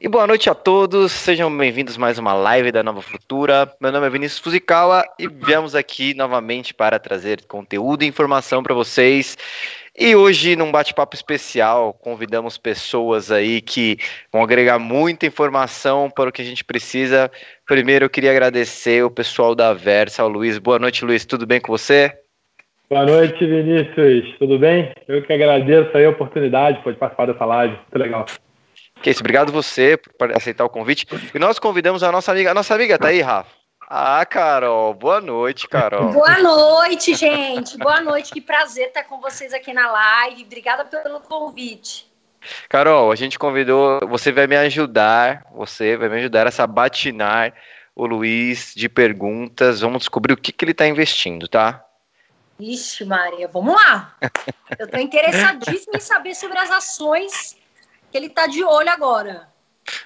E boa noite a todos, sejam bem-vindos mais uma live da Nova Futura. Meu nome é Vinícius Fuzikawa e viemos aqui novamente para trazer conteúdo e informação para vocês. E hoje, num bate-papo especial, convidamos pessoas aí que vão agregar muita informação para o que a gente precisa. Primeiro, eu queria agradecer o pessoal da Versa, o Luiz. Boa noite, Luiz, tudo bem com você? Boa noite, Vinícius. Tudo bem? Eu que agradeço aí a oportunidade de participar dessa live. Muito legal. Que isso, obrigado você por aceitar o convite. E nós convidamos a nossa amiga. A nossa amiga tá aí, Rafa? Ah, Carol, boa noite, Carol. Boa noite, gente. Boa noite, que prazer estar com vocês aqui na live. Obrigada pelo convite. Carol, a gente convidou, você vai me ajudar, você vai me ajudar a sabatinar o Luiz de perguntas. Vamos descobrir o que, que ele está investindo, tá? Ixi, Maria, vamos lá. Eu estou interessadíssima em saber sobre as ações que ele está de olho agora.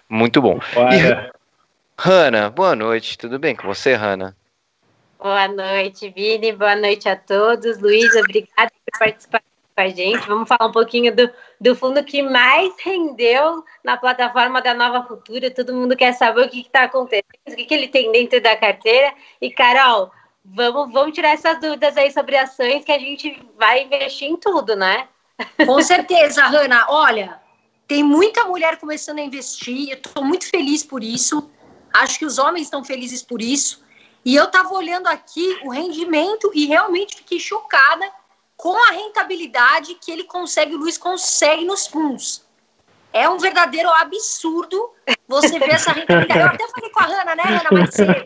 Muito bom. E, Hanna, boa noite. Tudo bem com você, Hanna? Boa noite, Vini. Boa noite a todos. Luiz, obrigada por participar com a gente. Vamos falar um pouquinho do, do fundo que mais rendeu na plataforma da Nova Futura. Todo mundo quer saber o que está acontecendo, o que, que ele tem dentro da carteira. E, Carol, vamos, vamos tirar essas dúvidas aí sobre ações que a gente vai investir em tudo, né? Com certeza, Hanna. Olha, tem muita mulher começando a investir, eu estou muito feliz por isso. Acho que os homens estão felizes por isso. E eu estava olhando aqui o rendimento e realmente fiquei chocada com a rentabilidade que ele consegue, o Luiz consegue nos fundos. É um verdadeiro absurdo você ver essa rentabilidade. Eu até falei com a Hanna, né, Hanna, mais cedo.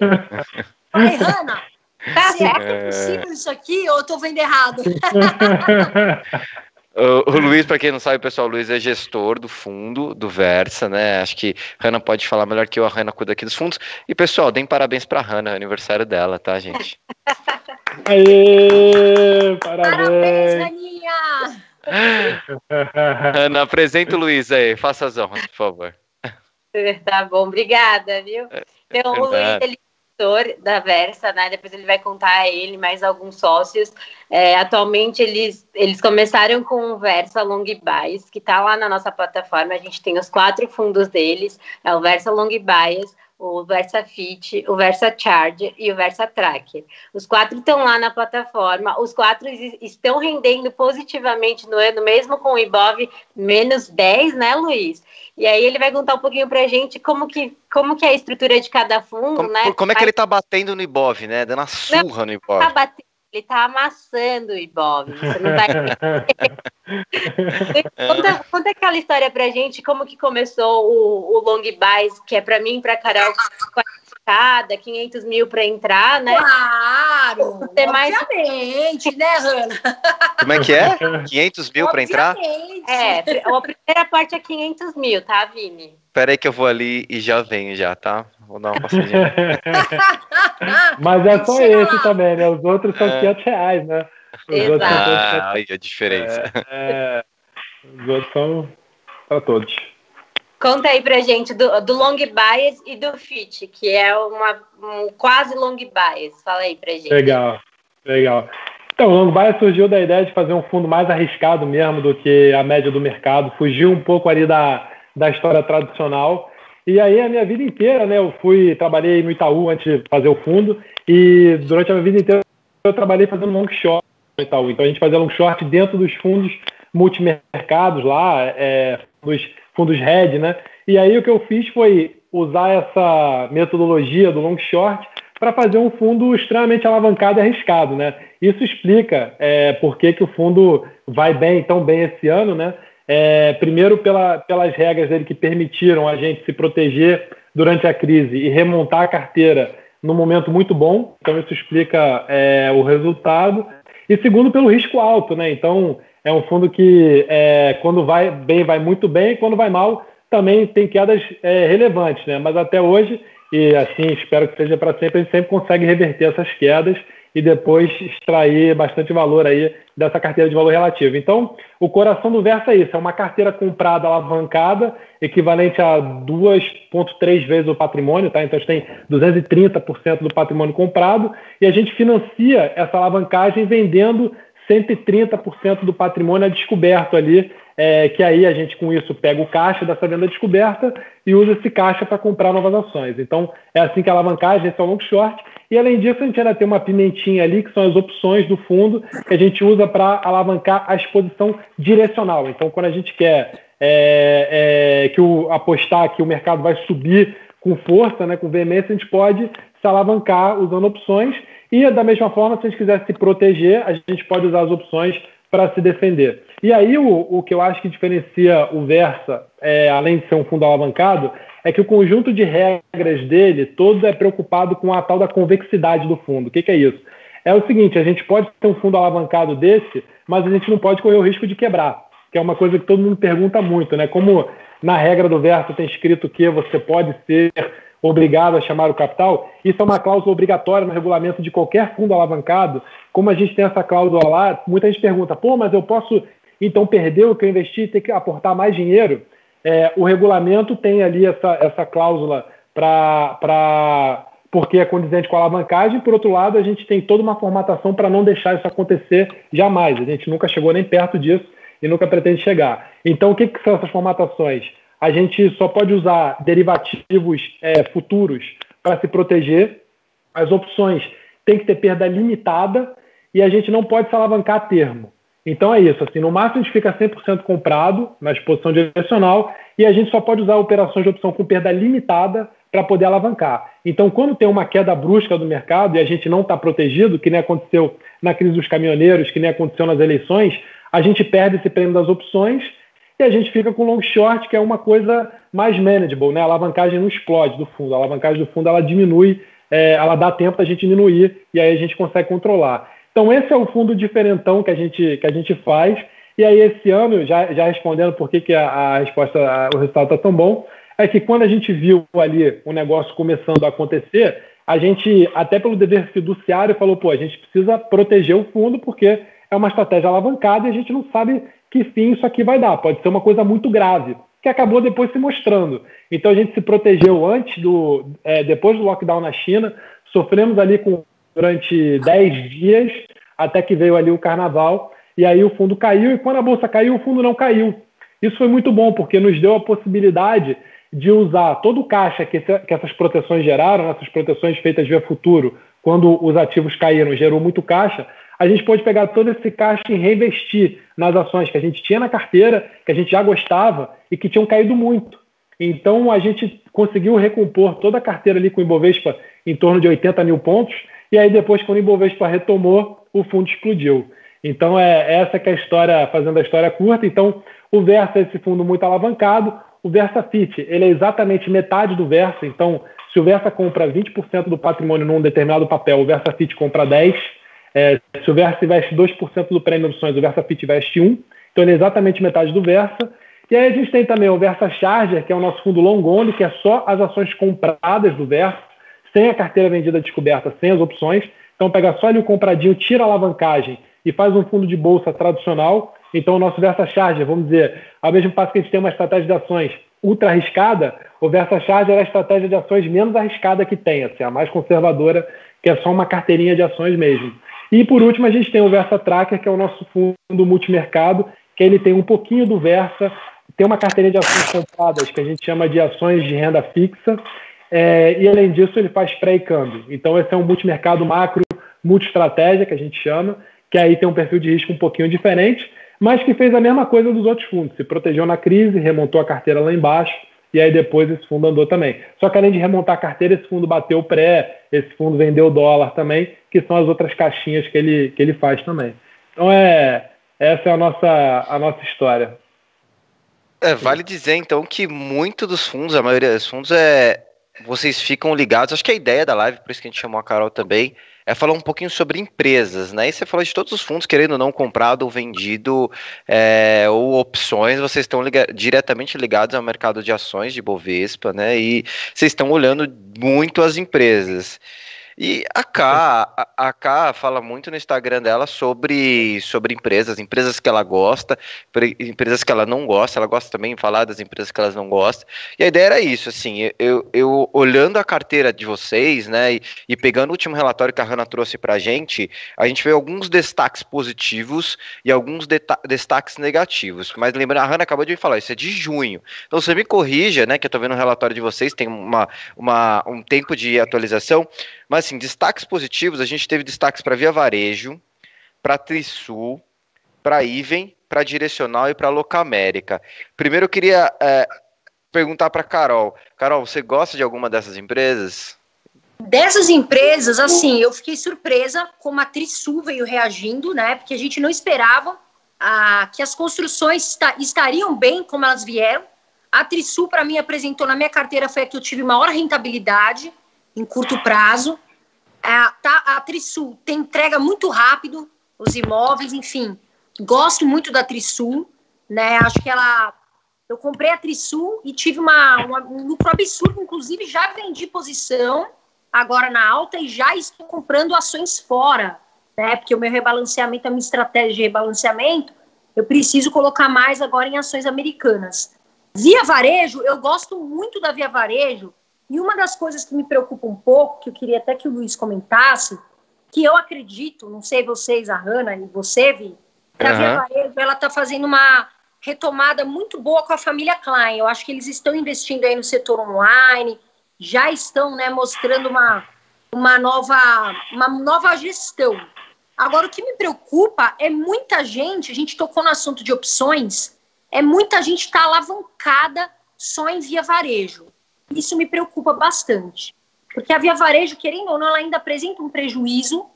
Falei, Hanna, será que é possível isso aqui ou eu estou vendo errado? O, o Luiz, para quem não sabe, pessoal, o Luiz é gestor do fundo do Versa, né? Acho que a Hanna pode falar melhor que eu, a Hanna cuida aqui dos fundos. E, pessoal, deem parabéns para a Hanna, é aniversário dela, tá, gente? Aê, parabéns! Parabéns, Aninha! Hanna, apresenta o Luiz aí, faça as honras, por favor. Tá bom, obrigada, viu? Então, o Luiz, ele da Versa, né? Depois ele vai contar a ele mais alguns sócios. É, atualmente eles, eles começaram com o Versa Long Bias, que está lá na nossa plataforma. A gente tem os quatro fundos deles: é o Versa Long Bias, o Versa Fit, o Versa Charger e o Versa Tracker. Os quatro estão lá na plataforma, os quatro estão rendendo positivamente no ano, mesmo com o Ibov menos 10, né, Luiz? E aí ele vai contar um pouquinho pra gente como que, como que é a estrutura de cada fundo, como, né? Como é que ele tá batendo no Ibov, né? Dando uma surra não, no Ibov. Tá batendo, ele tá amassando o Ibov. Você não vai conta, conta aquela história pra gente, como que começou o, o Long Buys, que é pra mim e pra Carol cada 500 mil para entrar, né? Claro! Ter mais... Obviamente, né, Hanna? Como é que é? 500 mil para entrar? É, a primeira parte é 500 mil, tá, Vini? Espera aí que eu vou ali e já venho já, tá? Vou dar uma passadinha. Mas é só Chega esse lá. também, né? Os outros são é. 500 reais, né? Os Exato. outros são ah, aí a diferença. É, é, os outros são para todos. Conta aí pra gente do, do long bias e do fit, que é uma, um quase long bias. Fala aí pra gente. Legal, legal. Então, o long bias surgiu da ideia de fazer um fundo mais arriscado mesmo do que a média do mercado, fugiu um pouco ali da, da história tradicional. E aí, a minha vida inteira, né, eu fui, trabalhei no Itaú antes de fazer o fundo, e durante a minha vida inteira eu trabalhei fazendo long short no Itaú. Então, a gente fazia long short dentro dos fundos multimercados lá, é, dos fundos hedge, né? E aí o que eu fiz foi usar essa metodologia do long short para fazer um fundo extremamente alavancado e arriscado, né? Isso explica é, por que, que o fundo vai bem, tão bem esse ano, né? É, primeiro pela, pelas regras dele que permitiram a gente se proteger durante a crise e remontar a carteira num momento muito bom, então isso explica é, o resultado. E segundo pelo risco alto, né? Então é um fundo que, é, quando vai bem, vai muito bem, e quando vai mal, também tem quedas é, relevantes, né? Mas até hoje, e assim espero que seja para sempre, a gente sempre consegue reverter essas quedas e depois extrair bastante valor aí dessa carteira de valor relativo. Então, o coração do verso é isso, é uma carteira comprada alavancada, equivalente a 2,3 vezes o patrimônio, tá? Então, a gente tem 230% do patrimônio comprado e a gente financia essa alavancagem vendendo 130% do patrimônio é descoberto ali, é, que aí a gente com isso pega o caixa dessa venda descoberta e usa esse caixa para comprar novas ações. Então é assim que a alavancagem, esse é o long short. E além disso, a gente ainda tem uma pimentinha ali, que são as opções do fundo, que a gente usa para alavancar a exposição direcional. Então, quando a gente quer é, é, que o, apostar que o mercado vai subir com força, né, com veemência, a gente pode se alavancar usando opções. E da mesma forma, se a gente quiser se proteger, a gente pode usar as opções para se defender. E aí o, o que eu acho que diferencia o Versa, é, além de ser um fundo alavancado, é que o conjunto de regras dele todo é preocupado com a tal da convexidade do fundo. O que, que é isso? É o seguinte, a gente pode ter um fundo alavancado desse, mas a gente não pode correr o risco de quebrar, que é uma coisa que todo mundo pergunta muito, né? Como na regra do Versa tem escrito que você pode ser obrigado a chamar o capital, isso é uma cláusula obrigatória no regulamento de qualquer fundo alavancado. Como a gente tem essa cláusula lá, muita gente pergunta, pô, mas eu posso então perder o que eu investi e ter que aportar mais dinheiro? É, o regulamento tem ali essa, essa cláusula para porque é condizente com a alavancagem, por outro lado, a gente tem toda uma formatação para não deixar isso acontecer jamais. A gente nunca chegou nem perto disso e nunca pretende chegar. Então, o que, que são essas formatações? A gente só pode usar derivativos é, futuros para se proteger. As opções têm que ter perda limitada e a gente não pode se alavancar termo. Então é isso, assim, no máximo a gente fica 100% comprado na exposição direcional e a gente só pode usar operações de opção com perda limitada para poder alavancar. Então, quando tem uma queda brusca do mercado e a gente não está protegido, que nem aconteceu na crise dos caminhoneiros, que nem aconteceu nas eleições, a gente perde esse prêmio das opções e a gente fica com long short, que é uma coisa mais manageable, né? A alavancagem não explode do fundo, a alavancagem do fundo ela diminui, é, ela dá tempo a gente diminuir e aí a gente consegue controlar. Então esse é o fundo diferentão que a gente, que a gente faz. E aí esse ano, já, já respondendo por que, que a, a resposta, a, o resultado está tão bom, é que quando a gente viu ali o negócio começando a acontecer, a gente, até pelo dever fiduciário, falou, pô, a gente precisa proteger o fundo porque é uma estratégia alavancada e a gente não sabe que isso aqui vai dar. Pode ser uma coisa muito grave, que acabou depois se mostrando. Então a gente se protegeu antes do, é, depois do lockdown na China, sofremos ali com, durante 10 dias, até que veio ali o carnaval, e aí o fundo caiu, e quando a bolsa caiu, o fundo não caiu. Isso foi muito bom, porque nos deu a possibilidade de usar todo o caixa que, que essas proteções geraram, essas proteções feitas via futuro, quando os ativos caíram, gerou muito caixa, a gente pode pegar todo esse caixa e reinvestir nas ações que a gente tinha na carteira, que a gente já gostava e que tinham caído muito. Então a gente conseguiu recompor toda a carteira ali com o Ibovespa em torno de 80 mil pontos, e aí depois, quando o Ibovespa retomou, o fundo explodiu. Então é essa que é a história, fazendo a história curta. Então o Versa é esse fundo muito alavancado, o Versa Fit, ele é exatamente metade do Versa, então se o Versa compra 20% do patrimônio num determinado papel, o Versa Fit compra 10%, é, se o Versa investe 2% do prêmio opções, o Versa Fit investe 1%, então ele é exatamente metade do Versa. E aí a gente tem também o Versa Charger, que é o nosso fundo long only, que é só as ações compradas do Versa, sem a carteira vendida descoberta, sem as opções. Então pega só ali o compradinho, tira a alavancagem e faz um fundo de bolsa tradicional. Então o nosso Versa Charger, vamos dizer, ao mesmo passo que a gente tem uma estratégia de ações ultra arriscada, o Versa Charger é a estratégia de ações menos arriscada que tem, assim, a mais conservadora, que é só uma carteirinha de ações mesmo. E por último, a gente tem o Versa Tracker, que é o nosso fundo multimercado, que ele tem um pouquinho do Versa, tem uma carteira de ações compradas, que a gente chama de ações de renda fixa, é, e além disso, ele faz pré e câmbio. Então, esse é um multimercado macro, multi-estratégia, que a gente chama, que aí tem um perfil de risco um pouquinho diferente, mas que fez a mesma coisa dos outros fundos. Se protegeu na crise, remontou a carteira lá embaixo, e aí depois esse fundo andou também. Só que além de remontar a carteira, esse fundo bateu pré, esse fundo vendeu dólar também, que são as outras caixinhas que ele, que ele faz também. Então é essa é a nossa, a nossa história. É, vale dizer então que muito dos fundos, a maioria dos fundos é vocês ficam ligados. Acho que a ideia da live, por isso que a gente chamou a Carol também, é falar um pouquinho sobre empresas, né? E você falou de todos os fundos querendo ou não comprado ou vendido, é, ou opções, vocês estão liga diretamente ligados ao mercado de ações de Bovespa, né? E vocês estão olhando muito as empresas. E a K, a, a K fala muito no Instagram dela sobre, sobre empresas, empresas que ela gosta, empresas que ela não gosta, ela gosta também de falar das empresas que ela não gosta. E a ideia era isso, assim, eu, eu olhando a carteira de vocês, né, e, e pegando o último relatório que a Hanna trouxe pra gente, a gente vê alguns destaques positivos e alguns destaques negativos. Mas lembrando, a Hanna acabou de falar, isso é de junho. Então você me corrija, né, que eu tô vendo o relatório de vocês, tem uma, uma, um tempo de atualização, mas assim, destaques positivos, a gente teve destaques para Via Varejo, para Trisul, para Iven, para Direcional e para Locamérica. Primeiro eu queria é, perguntar para Carol. Carol, você gosta de alguma dessas empresas? Dessas empresas, assim, eu fiquei surpresa como a Trisul veio reagindo, né? Porque a gente não esperava ah, que as construções estariam bem como elas vieram. A Trisul, para mim, apresentou na minha carteira foi a que eu tive maior rentabilidade em curto prazo. A, tá, a Trisul tem entrega muito rápido, os imóveis, enfim. Gosto muito da Trisul, né? Acho que ela. Eu comprei a Trisul e tive uma, uma, um lucro absurdo, inclusive já vendi posição agora na alta e já estou comprando ações fora, né? Porque o meu rebalanceamento, a minha estratégia de rebalanceamento, eu preciso colocar mais agora em ações americanas. Via Varejo, eu gosto muito da Via Varejo, e uma das coisas que me preocupa um pouco, que eu queria até que o Luiz comentasse, que eu acredito, não sei vocês, a Hanna e você, Vi, que uhum. a Via Varejo ela está fazendo uma retomada muito boa com a família Klein. Eu acho que eles estão investindo aí no setor online, já estão né, mostrando uma, uma, nova, uma nova gestão. Agora, o que me preocupa é muita gente, a gente tocou no assunto de opções, é muita gente está alavancada só em via varejo. Isso me preocupa bastante. Porque a Via Varejo, querendo ou não, ela ainda apresenta um prejuízo,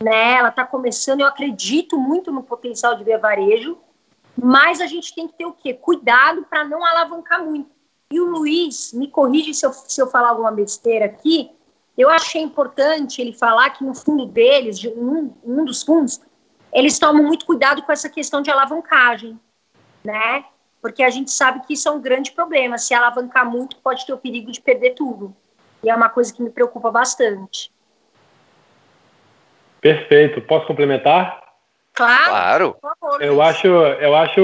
né? Ela está começando, eu acredito muito no potencial de Via Varejo, mas a gente tem que ter o quê? Cuidado para não alavancar muito. E o Luiz, me corrige se eu, se eu falar alguma besteira aqui, eu achei importante ele falar que no fundo deles, de um, um dos fundos, eles tomam muito cuidado com essa questão de alavancagem, né? Porque a gente sabe que isso é um grande problema. Se alavancar muito, pode ter o perigo de perder tudo. E é uma coisa que me preocupa bastante. Perfeito. Posso complementar? Claro. claro. eu acho, eu acho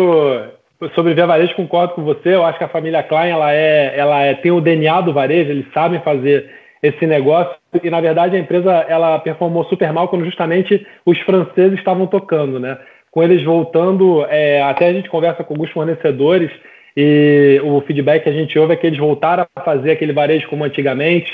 sobre ver varejo concordo com você. Eu acho que a família Klein ela é, ela é, tem o DNA do varejo. Eles sabem fazer esse negócio e na verdade a empresa ela performou super mal quando justamente os franceses estavam tocando, né? Com eles voltando, é, até a gente conversa com alguns fornecedores e o feedback que a gente ouve é que eles voltaram a fazer aquele varejo como antigamente,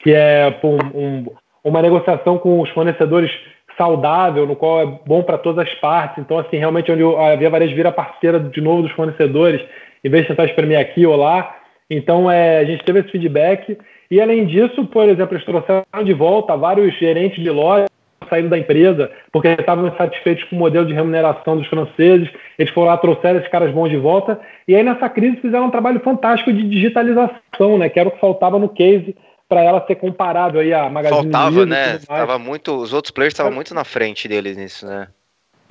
que é um, um, uma negociação com os fornecedores saudável, no qual é bom para todas as partes. Então, assim, realmente onde a Via Varejo vira parceira de novo dos fornecedores, em vez de tentar espremer aqui ou lá. Então, é, a gente teve esse feedback. E, além disso, por exemplo, eles trouxeram de volta vários gerentes de loja saído da empresa porque estavam insatisfeitos com o modelo de remuneração dos franceses. Eles foram lá, trouxeram esses caras bons de volta. E aí, nessa crise, fizeram um trabalho fantástico de digitalização, né? Que era o que faltava no case para ela ser comparado aí a Magazine Faltava, Luiza, né? Tava muito, os outros players estavam muito na frente deles nisso, né?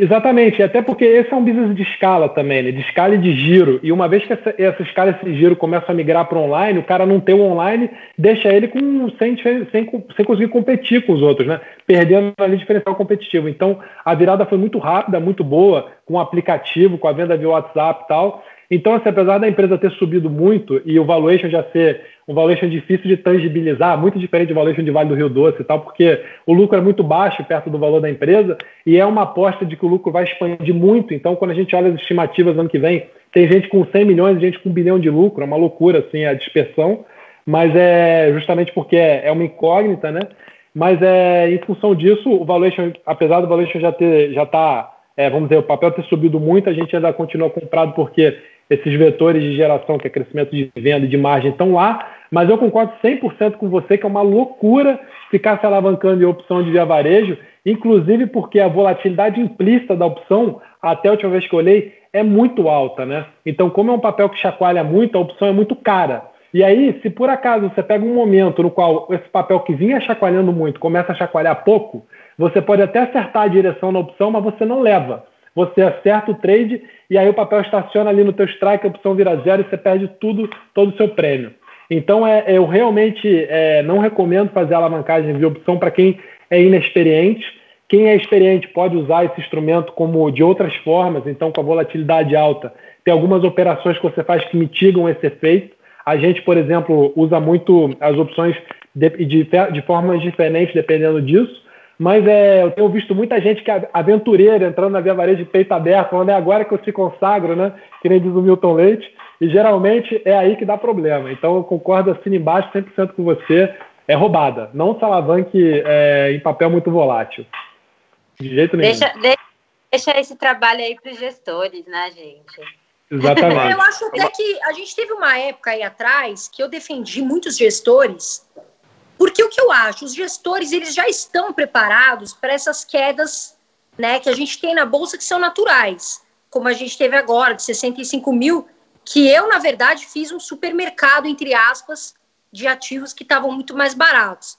Exatamente, até porque esse é um business de escala também, né? de escala e de giro. E uma vez que essa, essa escala e esse giro começam a migrar para online, o cara não tem o online, deixa ele com, sem, sem, sem conseguir competir com os outros, né? Perdendo ali diferencial competitivo. Então, a virada foi muito rápida, muito boa, com o aplicativo, com a venda via WhatsApp e tal. Então, assim, apesar da empresa ter subido muito e o valuation já ser um valuation difícil de tangibilizar, muito diferente do valuation de Vale do Rio Doce e tal, porque o lucro é muito baixo perto do valor da empresa e é uma aposta de que o lucro vai expandir muito. Então, quando a gente olha as estimativas ano que vem, tem gente com 100 milhões gente com um bilhão de lucro, é uma loucura assim a dispersão, mas é justamente porque é uma incógnita, né? Mas é em função disso, o valuation, apesar do valuation já ter já tá, é, vamos dizer, o papel ter subido muito, a gente ainda continua comprado porque esses vetores de geração, que é crescimento de venda e de margem, estão lá, mas eu concordo 100% com você que é uma loucura ficar se alavancando em opção de via varejo, inclusive porque a volatilidade implícita da opção, até a última vez que eu olhei, é muito alta, né? Então, como é um papel que chacoalha muito, a opção é muito cara. E aí, se por acaso você pega um momento no qual esse papel que vinha chacoalhando muito começa a chacoalhar pouco, você pode até acertar a direção na opção, mas você não leva você acerta o trade e aí o papel estaciona ali no teu strike, a opção vira zero e você perde tudo, todo o seu prêmio. Então, é, eu realmente é, não recomendo fazer alavancagem de opção para quem é inexperiente. Quem é experiente pode usar esse instrumento como de outras formas, então com a volatilidade alta. Tem algumas operações que você faz que mitigam esse efeito. A gente, por exemplo, usa muito as opções de, de, de formas diferentes dependendo disso. Mas é, eu tenho visto muita gente que é aventureira entrando na Via Varejo de peito aberto, falando é agora que eu se consagro, né? Que nem diz o Milton Leite. E geralmente é aí que dá problema. Então eu concordo assim embaixo 100% com você. É roubada. Não se alavanque é, em papel muito volátil. De jeito nenhum. Deixa, deixa esse trabalho aí para os gestores, né, gente? Exatamente. Eu acho até que a gente teve uma época aí atrás que eu defendi muitos gestores porque o que eu acho, os gestores eles já estão preparados para essas quedas né, que a gente tem na bolsa que são naturais, como a gente teve agora, de 65 mil, que eu, na verdade, fiz um supermercado, entre aspas, de ativos que estavam muito mais baratos.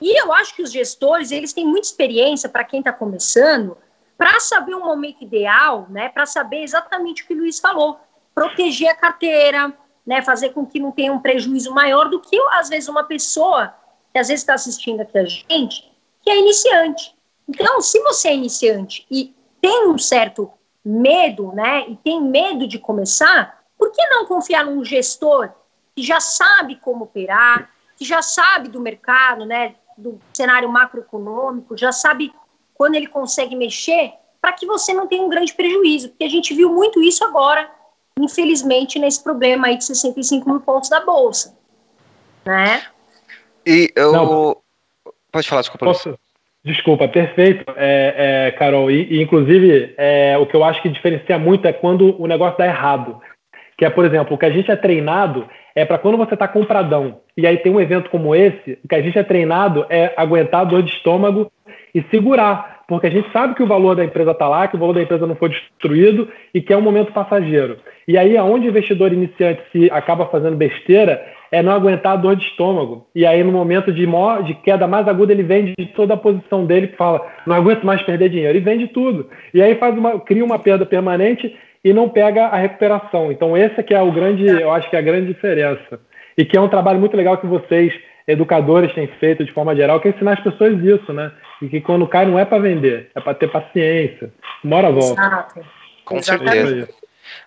E eu acho que os gestores, eles têm muita experiência para quem está começando, para saber o momento ideal, né, para saber exatamente o que o Luiz falou, proteger a carteira, né, fazer com que não tenha um prejuízo maior do que, às vezes, uma pessoa que às vezes está assistindo aqui a gente, que é iniciante. Então, se você é iniciante e tem um certo medo, né, e tem medo de começar, por que não confiar num gestor que já sabe como operar, que já sabe do mercado, né, do cenário macroeconômico, já sabe quando ele consegue mexer, para que você não tenha um grande prejuízo, porque a gente viu muito isso agora, infelizmente, nesse problema aí de 65 mil pontos da Bolsa, né? E eu. Não, Pode falar, desculpa. Posso... Desculpa, perfeito, é, é, Carol. E, e inclusive, é, o que eu acho que diferencia muito é quando o negócio dá errado. Que é, por exemplo, o que a gente é treinado é para quando você está compradão e aí tem um evento como esse, o que a gente é treinado é aguentar a dor de estômago e segurar, porque a gente sabe que o valor da empresa está lá, que o valor da empresa não foi destruído e que é um momento passageiro. E aí, aonde o investidor iniciante se acaba fazendo besteira é não aguentar a dor de estômago. E aí, no momento de, maior, de queda mais aguda, ele vende toda a posição dele e fala: não aguento mais perder dinheiro. E vende tudo. E aí faz uma, cria uma perda permanente e não pega a recuperação. Então, esse que é o grande, eu acho que é a grande diferença. E que é um trabalho muito legal que vocês, educadores, têm feito de forma geral, que é ensinar as pessoas isso, né? E que quando cai não é para vender, é para ter paciência. Mora volta. Exato. Com certeza.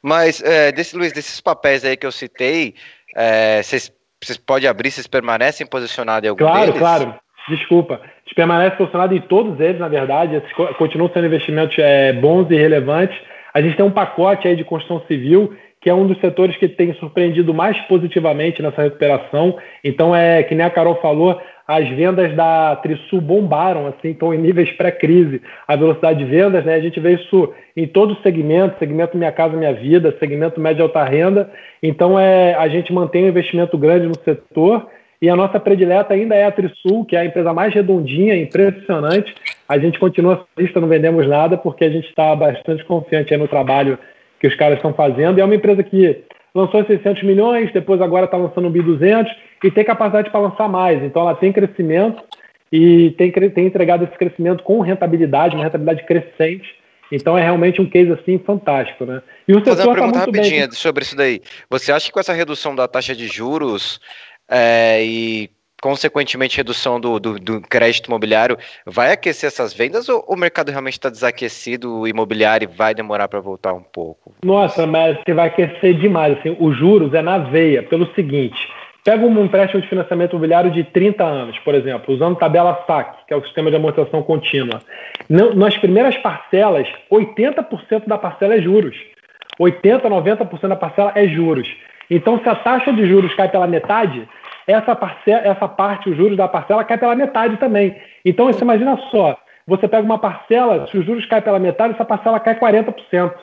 Mas, é, desse, Luiz, desses papéis aí que eu citei, é, vocês, vocês podem abrir, vocês permanecem posicionados em algum claro, deles? Claro, claro. Desculpa. A gente permanece posicionado em todos eles, na verdade. Esses continuam sendo investimentos é, bons e relevantes. A gente tem um pacote aí de construção civil que é um dos setores que tem surpreendido mais positivamente nessa recuperação. Então, é que nem a Carol falou, as vendas da Trisul bombaram, assim, estão em níveis pré-crise. A velocidade de vendas, né? A gente vê isso em todos os segmentos, segmento Minha Casa Minha Vida, segmento média alta renda. Então, é, a gente mantém um investimento grande no setor e a nossa predileta ainda é a Trisul, que é a empresa mais redondinha, impressionante. A gente continua lista, não vendemos nada, porque a gente está bastante confiante no trabalho que os caras estão fazendo. E é uma empresa que lançou 600 milhões, depois agora está lançando um bi 200 e tem capacidade para lançar mais. Então ela tem crescimento e tem, tem entregado esse crescimento com rentabilidade, uma rentabilidade crescente. Então é realmente um case assim fantástico, né? E o Vou fazer uma tá pergunta tá rapidinha bem... sobre isso daí. Você acha que com essa redução da taxa de juros é, e consequentemente redução do, do, do, crédito imobiliário, vai aquecer essas vendas ou o mercado realmente está desaquecido, o imobiliário vai demorar para voltar um pouco? Nossa, mas você vai aquecer demais. Assim, os juros é na veia, pelo seguinte. Pega um empréstimo de financiamento imobiliário de 30 anos, por exemplo, usando tabela SAC, que é o sistema de amortização contínua. Nas primeiras parcelas, 80% da parcela é juros. 80%, 90% da parcela é juros. Então, se a taxa de juros cai pela metade, essa, parcela, essa parte, os juros da parcela, cai pela metade também. Então, você imagina só, você pega uma parcela, se os juros caem pela metade, essa parcela cai 40%.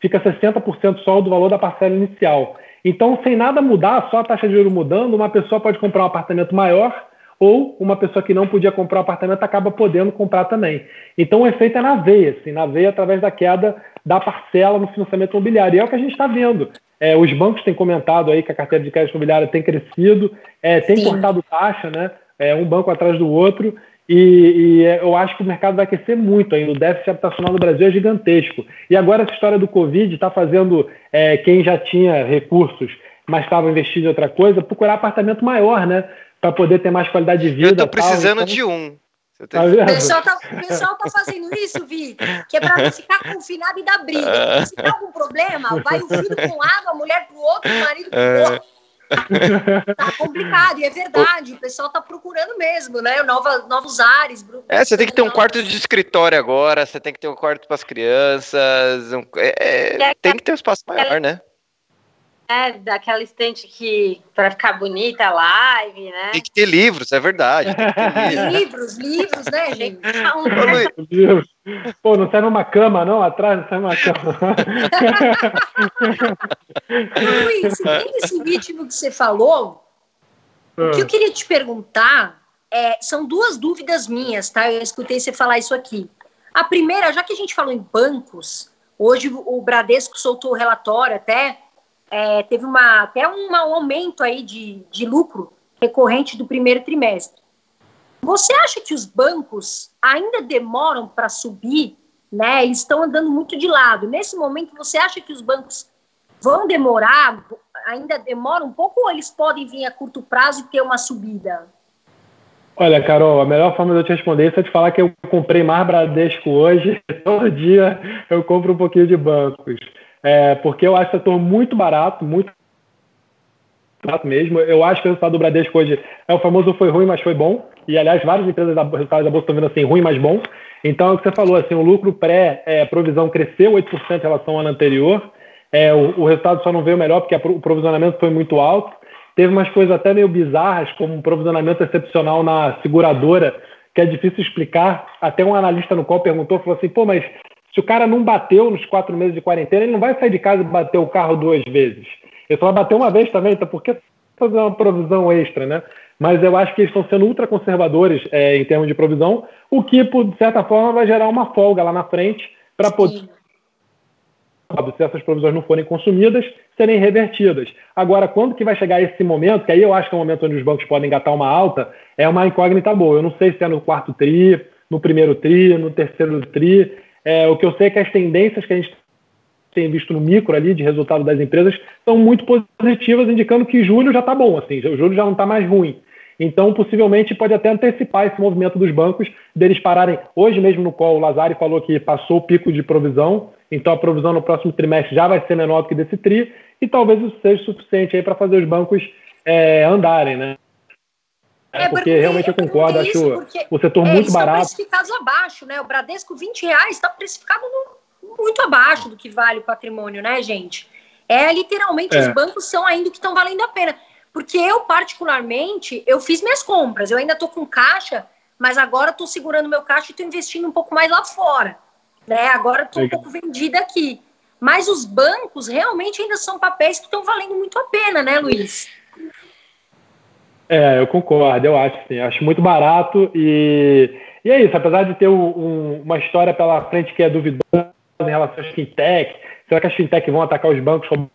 Fica 60% só do valor da parcela inicial. Então, sem nada mudar, só a taxa de juros mudando, uma pessoa pode comprar um apartamento maior ou uma pessoa que não podia comprar um apartamento acaba podendo comprar também. Então, o efeito é na veia, assim, na veia através da queda da parcela no financiamento imobiliário. E é o que a gente está vendo. É, os bancos têm comentado aí que a carteira de crédito imobiliário tem crescido, é, tem Sim. cortado taxa, né? É, um banco atrás do outro. E, e, é, eu acho que o mercado vai aquecer muito ainda. O déficit habitacional no Brasil é gigantesco. E agora essa história do Covid está fazendo é, quem já tinha recursos mas estava investido em outra coisa, procurar apartamento maior, né? Para poder ter mais qualidade de vida. Eu tô precisando então... de um. Tá o, pessoal tá, o pessoal tá fazendo isso, Vi, que é para não ficar confinado e dar briga. Se tem algum problema, vai o filho para um lado, a mulher para o outro, o marido para o é. outro. tá complicado, e é verdade, o pessoal tá procurando mesmo, né? Nova, novos ares. É, você tem que ter um quarto de escritório agora, você tem que ter um quarto para as crianças, um, é, é, tem que ter um espaço maior, né? É, daquela estante que para ficar bonita a live, né? Tem que ter livros, é verdade. livros, livros, né, gente? livros. Pô, não serve uma cama, não? Atrás não serve uma cama. Luiz, esse ritmo que você falou, o que eu queria te perguntar é, são duas dúvidas minhas, tá? Eu escutei você falar isso aqui. A primeira, já que a gente falou em bancos, hoje o Bradesco soltou o relatório até é, teve uma, até um aumento aí de, de lucro recorrente do primeiro trimestre. Você acha que os bancos ainda demoram para subir? Né? Eles estão andando muito de lado. Nesse momento, você acha que os bancos vão demorar, ainda demoram um pouco, ou eles podem vir a curto prazo e ter uma subida? Olha, Carol, a melhor forma de eu te responder isso é te falar que eu comprei mais Bradesco hoje. Todo dia eu compro um pouquinho de bancos é, porque eu acho o setor muito barato, muito barato mesmo. Eu acho que o resultado do Bradesco hoje é o famoso foi ruim, mas foi bom. E, aliás, várias empresas da resultados da Bolsa estão assim, ruim, mas bom. Então, é o que você falou, assim, o lucro pré-provisão é, cresceu 8% em relação ao ano anterior. É, o, o, resultado só não veio melhor porque o provisionamento foi muito alto. Teve umas coisas até meio bizarras, como um provisionamento excepcional na seguradora, que é difícil explicar. Até um analista no qual perguntou, falou assim, pô, mas se o cara não bateu nos quatro meses de quarentena, ele não vai sair de casa e bater o carro duas vezes. Ele só vai bater uma vez também, então por que fazer uma provisão extra, né? Mas eu acho que eles estão sendo ultra conservadores é, em termos de provisão, o que, de certa forma, vai gerar uma folga lá na frente para poder se essas provisões não forem consumidas, serem revertidas. Agora, quando que vai chegar esse momento, que aí eu acho que é o momento onde os bancos podem engatar uma alta, é uma incógnita boa. Eu não sei se é no quarto TRI, no primeiro TRI, no terceiro TRI. É, o que eu sei é que as tendências que a gente tem visto no micro ali de resultado das empresas são muito positivas, indicando que julho já está bom, assim, julho já não está mais ruim. Então, possivelmente, pode até antecipar esse movimento dos bancos, deles pararem. Hoje mesmo no qual o Lazari falou que passou o pico de provisão, então a provisão no próximo trimestre já vai ser menor do que desse TRI, e talvez isso seja suficiente para fazer os bancos é, andarem, né? É, porque, porque realmente eu concordo, acho o setor é, muito barato. Estão precificados abaixo, né? O Bradesco, 20 reais, está precificado no, muito abaixo do que vale o patrimônio, né, gente? É literalmente é. os bancos são ainda o que estão valendo a pena. Porque eu, particularmente, eu fiz minhas compras, eu ainda estou com caixa, mas agora estou segurando meu caixa e estou investindo um pouco mais lá fora. Né? Agora estou um pouco vendida aqui. Mas os bancos realmente ainda são papéis que estão valendo muito a pena, né, Luiz? É, eu concordo, eu acho sim. Acho muito barato e, e é isso, apesar de ter um, um, uma história pela frente que é duvidosa em relação às fintech, será que as fintech vão atacar os bancos com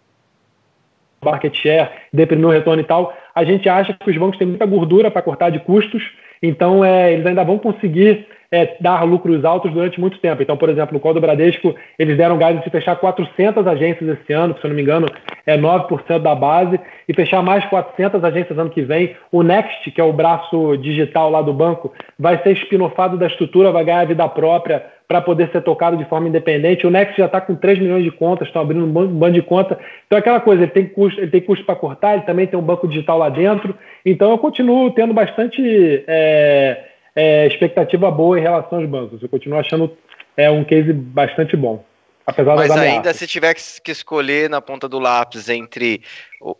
market share, deprimir o retorno e tal, a gente acha que os bancos têm muita gordura para cortar de custos, então é, eles ainda vão conseguir é, dar lucros altos durante muito tempo. Então, por exemplo, no Call do Bradesco, eles deram gás de fechar 400 agências esse ano, que, se eu não me engano, é 9% da base, e fechar mais 400 agências ano que vem. O Next, que é o braço digital lá do banco, vai ser espinofado da estrutura, vai ganhar vida própria para poder ser tocado de forma independente. O Next já está com 3 milhões de contas, estão abrindo um bando de conta. Então, é aquela coisa, ele tem custo, ele tem custo para cortar, ele também tem um banco digital lá dentro. Então, eu continuo tendo bastante é, é, expectativa boa em relação aos bancos. Eu continuo achando é, um case bastante bom. Apesar Mas ainda se tiver que escolher na ponta do lápis entre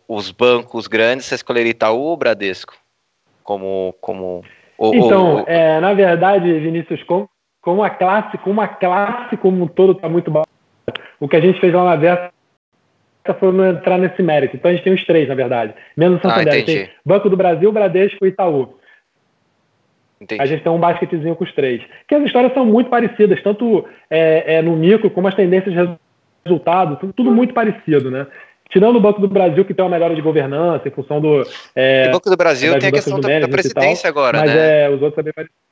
os bancos grandes, você escolheria Itaú ou Bradesco? Como, como então, É, na verdade, Vinícius, como, como a classe, como a classe como um todo está muito baixa, o que a gente fez lá na Versa foi não entrar nesse mérito. Então a gente tem os três, na verdade. Menos o ah, Santander. Ah, tem Banco do Brasil, Bradesco e Itaú. Entendi. A gente tem um basquetezinho com os três. Que as histórias são muito parecidas, tanto é, é, no micro como as tendências de resultado, tudo, tudo, muito parecido, né? Tirando o Banco do Brasil, que tem uma melhora de governança em função do. É, o Banco do Brasil tem a questão da, da presidência tal, agora, mas né? é, os outros também parecidos.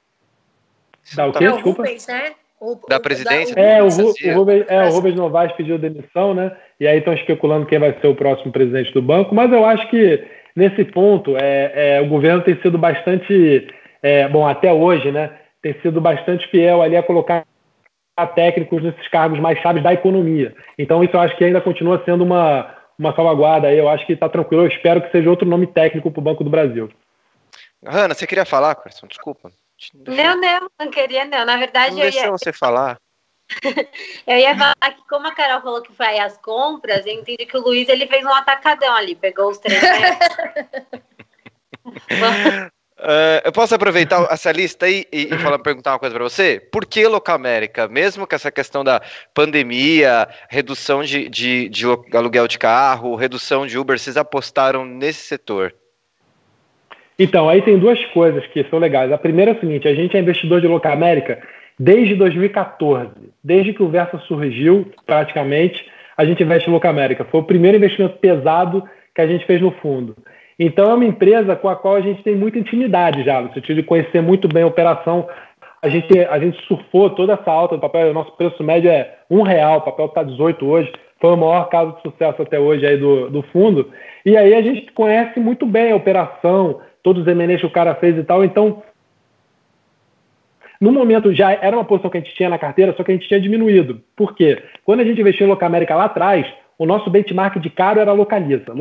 Dá o quê? É, Desculpa. Rubens, né? O, da presidência? É, o, o, Rubens, é, o Rubens Novaes pediu demissão, né? E aí estão especulando quem vai ser o próximo presidente do banco. Mas eu acho que nesse ponto é, é o governo tem sido bastante, é, bom, até hoje, né? Tem sido bastante fiel ali a colocar técnicos nesses cargos mais chaves da economia. Então isso eu acho que ainda continua sendo uma, uma salvaguarda aí. Eu acho que está tranquilo. Eu espero que seja outro nome técnico para o Banco do Brasil. Hanna, você queria falar, Carson? Desculpa. Não, não, não queria não. Na verdade, não eu ia... você falar. eu ia falar que como a Carol falou que foi as compras, eu entendi que o Luiz ele fez um atacadão ali, pegou os três. Uh, eu posso aproveitar essa lista aí e, e falar, perguntar uma coisa para você? Por que Locamérica? Mesmo com essa questão da pandemia, redução de, de, de aluguel de carro, redução de Uber, vocês apostaram nesse setor? Então, aí tem duas coisas que são legais. A primeira é o seguinte: a gente é investidor de Locamérica desde 2014. Desde que o Versa surgiu, praticamente, a gente investe em Locamérica. Foi o primeiro investimento pesado que a gente fez no fundo. Então, é uma empresa com a qual a gente tem muita intimidade já, no sentido de conhecer muito bem a operação. A gente, a gente surfou toda essa alta do papel, o nosso preço médio é um real, o papel está 18 hoje, foi o maior caso de sucesso até hoje aí do, do fundo. E aí a gente conhece muito bem a operação, todos os M&As que o cara fez e tal. Então, no momento já era uma posição que a gente tinha na carteira, só que a gente tinha diminuído. Por quê? Quando a gente investiu em Locamérica lá atrás, o nosso benchmark de caro era Localiza.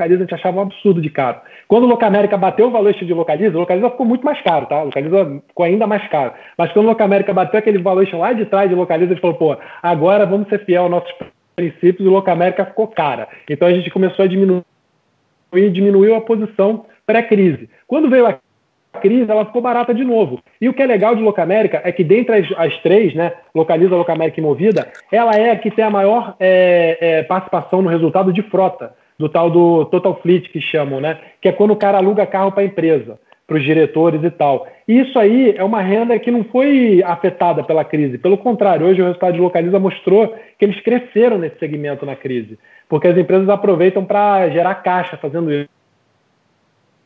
Localiza a gente achava um absurdo de caro. Quando o Locamérica bateu o valor de Localiza, o Localiza ficou muito mais caro, tá? O Localiza ficou ainda mais caro. Mas quando o Locamérica bateu aquele valor lá de trás de Localiza, gente falou, pô, agora vamos ser fiel aos nossos princípios o Locamérica ficou cara. Então a gente começou a diminuir, diminuiu a posição pré-crise. Quando veio a crise, ela ficou barata de novo. E o que é legal de Locamérica é que dentre as, as três, né, Localiza, Locamérica e Movida, ela é a que tem a maior é, é, participação no resultado de frota, do tal do Total Fleet que chamam, né, que é quando o cara aluga carro para a empresa, para os diretores e tal. E isso aí é uma renda que não foi afetada pela crise. Pelo contrário, hoje o resultado de Localiza mostrou que eles cresceram nesse segmento na crise, porque as empresas aproveitam para gerar caixa fazendo isso.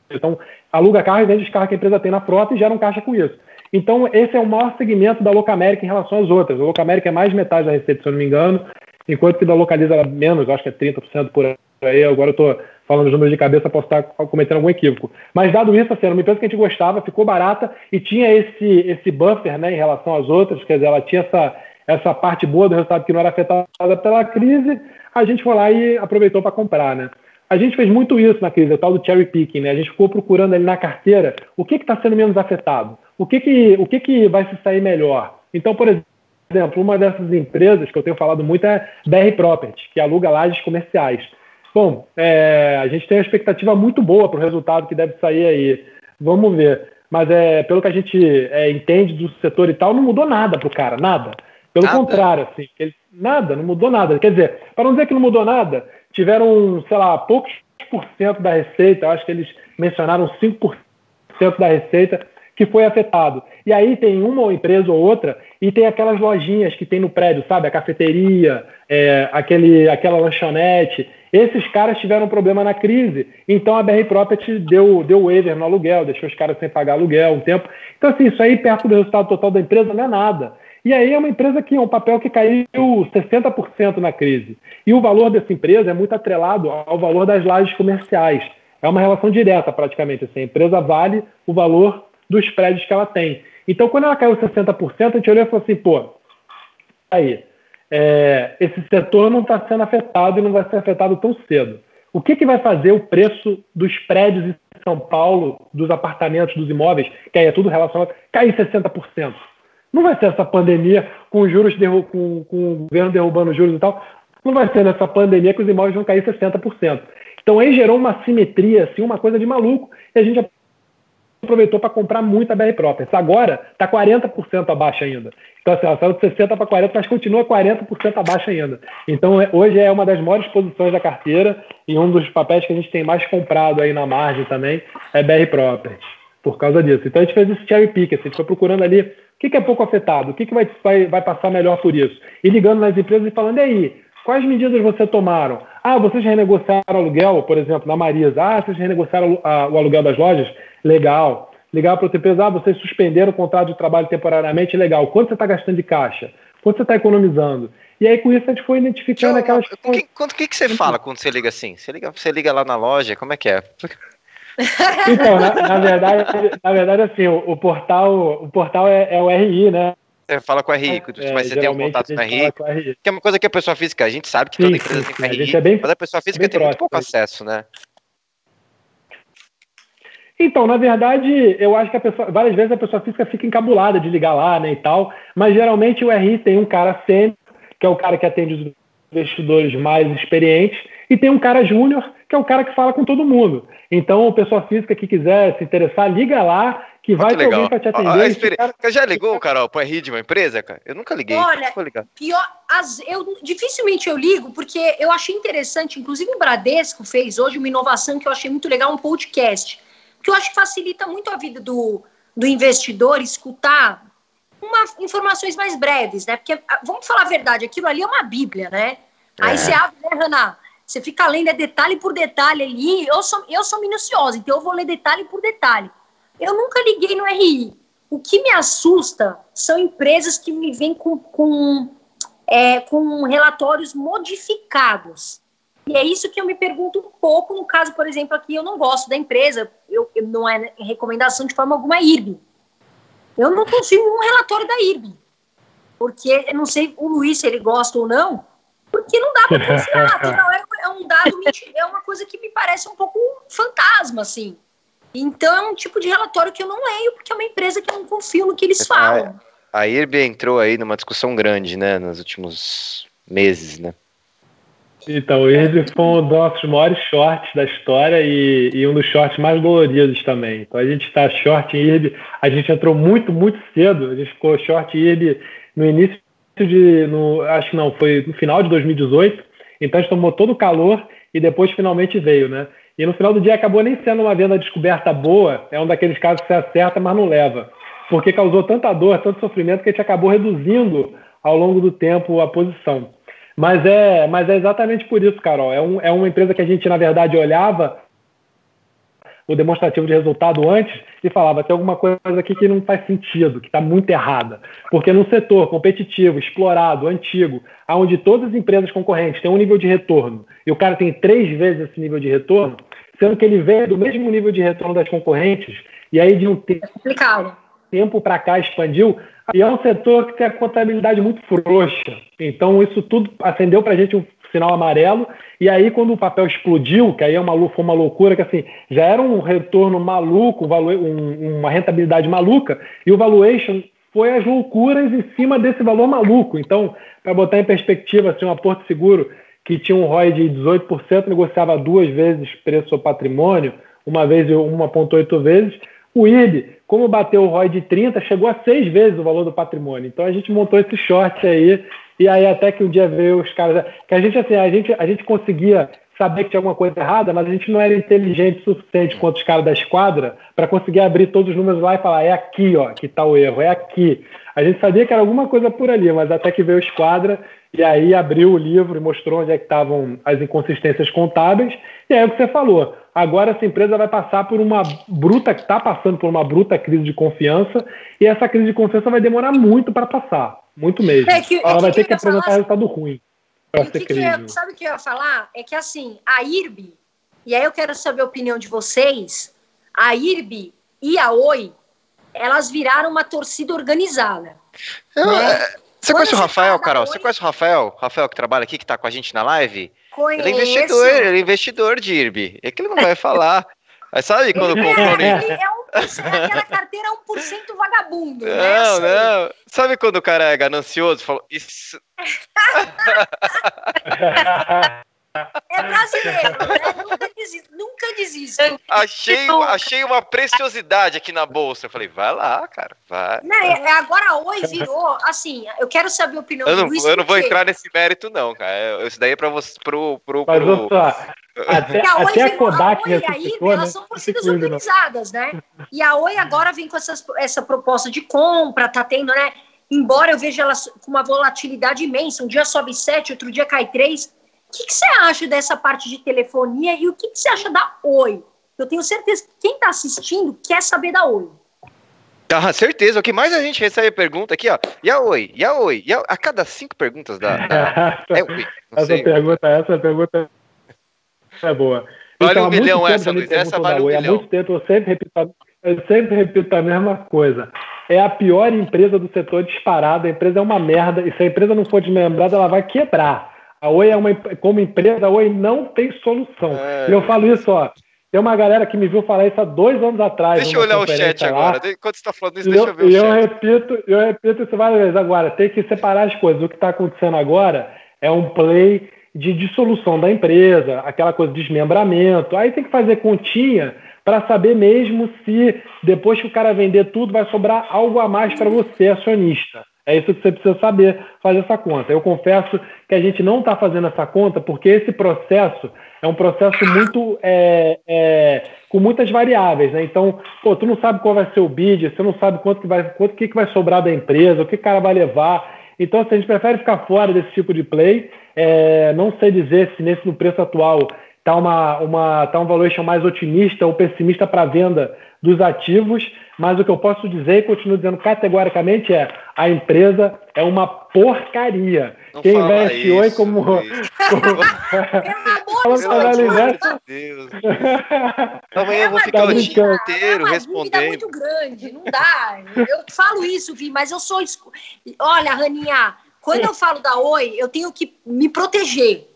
Então, aluga carro e vende os carros que a empresa tem na frota e gera um caixa com isso. Então, esse é o maior segmento da Locamérica em relação às outras. A Locamérica é mais metade da receita, se eu não me engano, enquanto que da Localiza era menos, acho que é 30% por aí. Agora eu estou falando os números de cabeça, posso estar cometendo algum equívoco. Mas dado isso, assim, era uma empresa que a gente gostava, ficou barata e tinha esse, esse buffer né, em relação às outras, quer dizer, ela tinha essa, essa parte boa do resultado que não era afetada pela crise, a gente foi lá e aproveitou para comprar, né? A gente fez muito isso na crise, o tal do cherry picking, né? A gente ficou procurando ali na carteira o que está sendo menos afetado, o que, que, o que, que vai se sair melhor. Então, por exemplo, uma dessas empresas que eu tenho falado muito é BR Property, que aluga lajes comerciais. Bom, é, a gente tem uma expectativa muito boa para o resultado que deve sair aí. Vamos ver. Mas é, pelo que a gente é, entende do setor e tal, não mudou nada para o cara, nada. Pelo nada. contrário, assim, ele, nada, não mudou nada. Quer dizer, para não dizer que não mudou nada, tiveram, sei lá, poucos por cento da receita, acho que eles mencionaram 5% da receita que foi afetado. E aí tem uma empresa ou outra e tem aquelas lojinhas que tem no prédio, sabe? A cafeteria, é, aquele, aquela lanchonete. Esses caras tiveram problema na crise. Então a BR Property deu, deu waiver no aluguel, deixou os caras sem pagar aluguel um tempo. Então, assim, isso aí perto do resultado total da empresa não é nada. E aí é uma empresa que é um papel que caiu 60% na crise. E o valor dessa empresa é muito atrelado ao valor das lajes comerciais. É uma relação direta, praticamente. Assim. A empresa vale o valor dos prédios que ela tem. Então, quando ela caiu 60%, a gente olhou e falou assim, pô, aí, é, esse setor não está sendo afetado e não vai ser afetado tão cedo. O que, que vai fazer o preço dos prédios em São Paulo, dos apartamentos, dos imóveis, que aí é tudo relacionado, cair 60%? Não vai ser essa pandemia com juros com, com o governo derrubando juros e tal. Não vai ser nessa pandemia que os imóveis vão cair 60%. Então aí gerou uma simetria, assim, uma coisa de maluco, e a gente aproveitou para comprar muita BR Properties. Agora está 40% abaixo ainda. Então, assim, ela saiu de 60% para 40%, mas continua 40% abaixo ainda. Então, é, hoje é uma das maiores posições da carteira e um dos papéis que a gente tem mais comprado aí na margem também é BR Properties, por causa disso. Então, a gente fez esse cherry pick, assim, a gente foi procurando ali o que, que é pouco afetado? O que, que vai, vai, vai passar melhor por isso? E ligando nas empresas e falando, e aí, quais medidas vocês tomaram? Ah, vocês renegociaram aluguel, por exemplo, na Marisa. Ah, vocês renegociaram o aluguel das lojas? Legal. Ligava para outra empresa, ah, vocês suspenderam o contrato de trabalho temporariamente, legal. Quanto você está gastando de caixa? Quanto você está economizando? E aí, com isso, a gente foi identificando aquelas coisas. O que, que, você fala quando você liga assim? Você liga, você liga lá na loja, como é que é? Então, na, na verdade, na verdade, assim, o, o portal, o portal é, é, o RI, né? Você fala com o RI, é, mas você tem um contato com o RI, RI, que é uma coisa que a pessoa física, a gente sabe que sim, toda empresa sim, tem RI, é bem, mas a pessoa física tem próximo, muito pouco acesso, né? Então, na verdade, eu acho que a pessoa, várias vezes a pessoa física fica encabulada de ligar lá, né, e tal, mas geralmente o RI tem um cara sênior, que é o cara que atende os investidores mais experientes, e tem um cara júnior, que é o cara que fala com todo mundo. Então, pessoa física que quiser se interessar, liga lá, que vai ter alguém para te atender. Ah, experi... cara... Você já ligou, Carol, para RI de uma empresa, cara? Eu nunca liguei. Olha, pior, as, eu, dificilmente eu ligo, porque eu achei interessante, inclusive o Bradesco fez hoje uma inovação que eu achei muito legal, um podcast que eu acho que facilita muito a vida do, do investidor escutar uma, informações mais breves, né? Porque, ah, vamos falar a verdade, aquilo ali é uma bíblia, né? É. Aí você abre, né, Rana? Você fica lendo é detalhe por detalhe ali. Eu sou, eu sou minuciosa, então eu vou ler detalhe por detalhe. Eu nunca liguei no RI. O que me assusta são empresas que me vêm com, com, é, com relatórios modificados. E é isso que eu me pergunto um pouco no caso, por exemplo, aqui eu não gosto da empresa, eu, eu não é recomendação de forma alguma IRB. Eu não confio em um relatório da IRB. Porque eu não sei o Luiz se ele gosta ou não, porque não dá para confiar. Afinal, é, é um dado, é uma coisa que me parece um pouco fantasma, assim. Então é um tipo de relatório que eu não leio, porque é uma empresa que eu não confio no que eles falam. A, a IRB entrou aí numa discussão grande, né, nos últimos meses, né? Então, o foi um dos maiores shorts da história e, e, um dos shorts mais doloridos também. Então, a gente está short em Irby. A gente entrou muito, muito cedo. A gente ficou short Irby no início de. No, acho que não, foi no final de 2018. Então, a gente tomou todo o calor e depois finalmente veio, né? E no final do dia acabou nem sendo uma venda descoberta boa. É um daqueles casos que você acerta, mas não leva. Porque causou tanta dor, tanto sofrimento que a gente acabou reduzindo ao longo do tempo a posição. Mas é, mas é exatamente por isso, Carol. É, um, é uma empresa que a gente, na verdade, olhava o demonstrativo de resultado antes e falava: tem alguma coisa aqui que não faz sentido, que está muito errada. Porque num setor competitivo, explorado, antigo, onde todas as empresas concorrentes têm um nível de retorno e o cara tem três vezes esse nível de retorno, sendo que ele veio do mesmo nível de retorno das concorrentes, e aí de um tempo, tempo para cá expandiu, e é um setor que tem a contabilidade muito frouxa. Então, isso tudo acendeu para a gente um sinal amarelo. E aí, quando o papel explodiu, que aí é uma, foi uma loucura, que assim, já era um retorno maluco, um, uma rentabilidade maluca, e o valuation foi as loucuras em cima desse valor maluco. Então, para botar em perspectiva, assim, uma Porto Seguro que tinha um ROI de 18%, negociava duas vezes preço ao patrimônio, uma vez 1,8 vezes. O IRB, como bateu o ROI de 30, chegou a seis vezes o valor do patrimônio. Então a gente montou esse short aí, e aí até que um dia veio os caras. Que a gente, assim, a gente, a gente conseguia saber que tinha alguma coisa errada, mas a gente não era inteligente o suficiente quanto os caras da esquadra para conseguir abrir todos os números lá e falar, é aqui, ó, que tá o erro, é aqui. A gente sabia que era alguma coisa por ali, mas até que veio o esquadra e aí abriu o livro e mostrou onde é que estavam as inconsistências contábeis. E aí é o que você falou. Agora essa empresa vai passar por uma bruta, está passando por uma bruta crise de confiança, e essa crise de confiança vai demorar muito para passar. Muito mesmo. É que, Ela é vai ter que apresentar falar... resultado ruim para ser que crise. Que sabe o que eu ia falar? É que assim, a IRB, e aí eu quero saber a opinião de vocês, a IRB e a Oi, elas viraram uma torcida organizada. Eu, né? É, você Quando conhece o Rafael, Carol? Você conhece o Rafael? Rafael que trabalha aqui, que está com a gente na live? Conheço. Ele é investidor, ele é investidor de IRB. É que ele não vai falar. Mas sabe quando comprou... Ele é, um, é aquela carteira 1% vagabundo, né? Não, né? não. Sabe quando o cara é ganancioso? Falou, isso... É brasileiro, né? Nunca desisto. Nunca desisto. Achei, achei uma preciosidade aqui na bolsa. Eu falei, vai lá, cara, vai. Não, é, é, agora a Oi virou, assim, eu quero saber a opinião eu não, do Luiz. Eu não vou entrar nesse mérito, não, cara. Isso daí é pra você, pro... pro, pro... Mas, pro... Até, a, até a Kodak a Oi e a IRB, né? elas são torcidas organizadas, né? E a Oi agora vem com essas, essa proposta de compra, tá tendo, né? Embora eu veja elas com uma volatilidade imensa, um dia sobe 7, outro dia cai 3, o que, que, você acha dessa parte de telefonia e o que, que você acha da Oi? Eu tenho certeza que quem está assistindo quer saber da Oi. Ah, certeza. O que mais a gente recebe pergunta aqui, ó. E a oi, e a oi, e a... a cada cinco perguntas da. da... é, oi, essa sei. pergunta, essa pergunta é boa. Vale então, um milhão essa, Luiz. Essa vale um milhão. Há muito tempo eu sempre repito, eu sempre repito a mesma coisa. É a pior empresa do setor disparada. A empresa é uma merda. E se a empresa não for desmembrada, ela vai quebrar. A Oi é uma como empresa, a Oi não tem solução. É... E eu falo isso, ó. Tem uma galera que me viu falar isso há dois anos atrás. Deixa eu olhar o chat lá. agora. Enquanto você está falando isso, deixa eu, eu ver o chat. Eu repito, eu repito isso várias vezes. Agora, tem que separar as coisas. O que está acontecendo agora é um play de dissolução da empresa, aquela coisa de desmembramento. Aí tem que fazer continha para saber mesmo se depois que o cara vender tudo vai sobrar algo a mais para você, acionista. É isso que você precisa saber fazer essa conta. Eu confesso que a gente não está fazendo essa conta porque esse processo é um processo muito é, é, com muitas variáveis, né? Então, pô, tu não sabe qual vai ser o bid, você não sabe quanto que vai, quanto que, que vai sobrar da empresa, o que o cara vai levar. Então, assim, a gente prefere ficar fora desse tipo de play. É, não sei dizer se nesse no preço atual está uma, uma, tá um valuation mais otimista ou pessimista para venda dos ativos, mas o que eu posso dizer e continuo dizendo categoricamente é a empresa é uma porcaria. Não Quem investe hoje como. como... Pelo amor de Deus. Amanhã eu vou ficar o dia inteiro é respondendo. É muito grande, não dá. Eu falo isso, Vi, mas eu sou. Olha, Raninha, quando eu falo da Oi, eu tenho que me proteger.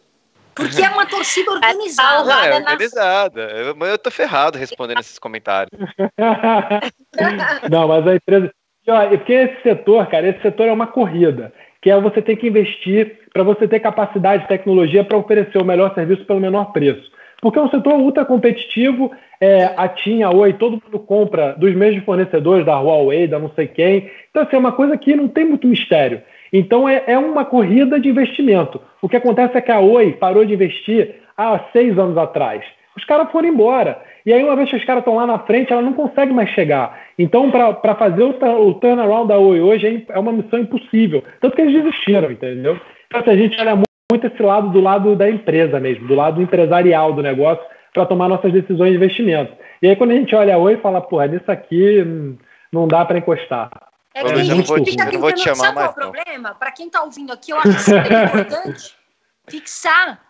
Porque é uma torcida organizada. É, organizada. Eu, eu tô ferrado respondendo esses comentários. Não, mas a empresa. Porque esse setor, cara, esse setor é uma corrida, que é você ter que investir para você ter capacidade e tecnologia para oferecer o melhor serviço pelo menor preço. Porque é um setor ultra competitivo, é, a TIM, a Oi, todo mundo compra dos mesmos fornecedores, da Huawei, da não sei quem. Então, assim, é uma coisa que não tem muito mistério. Então é, é uma corrida de investimento. O que acontece é que a Oi parou de investir há seis anos atrás. Os caras foram embora. E aí, uma vez que os caras estão lá na frente, ela não consegue mais chegar. Então, para fazer o, o turnaround da Oi hoje é, é uma missão impossível. Tanto que eles desistiram, entendeu? Então, assim, a gente olha muito esse lado do lado da empresa mesmo, do lado empresarial do negócio, para tomar nossas decisões de investimento. E aí, quando a gente olha a Oi, fala, porra, nisso aqui hum, não dá para encostar. É que a gente vou, fica tentando, vou te chamar sabe mais, qual é o problema? Para quem está ouvindo aqui, eu acho que é importante fixar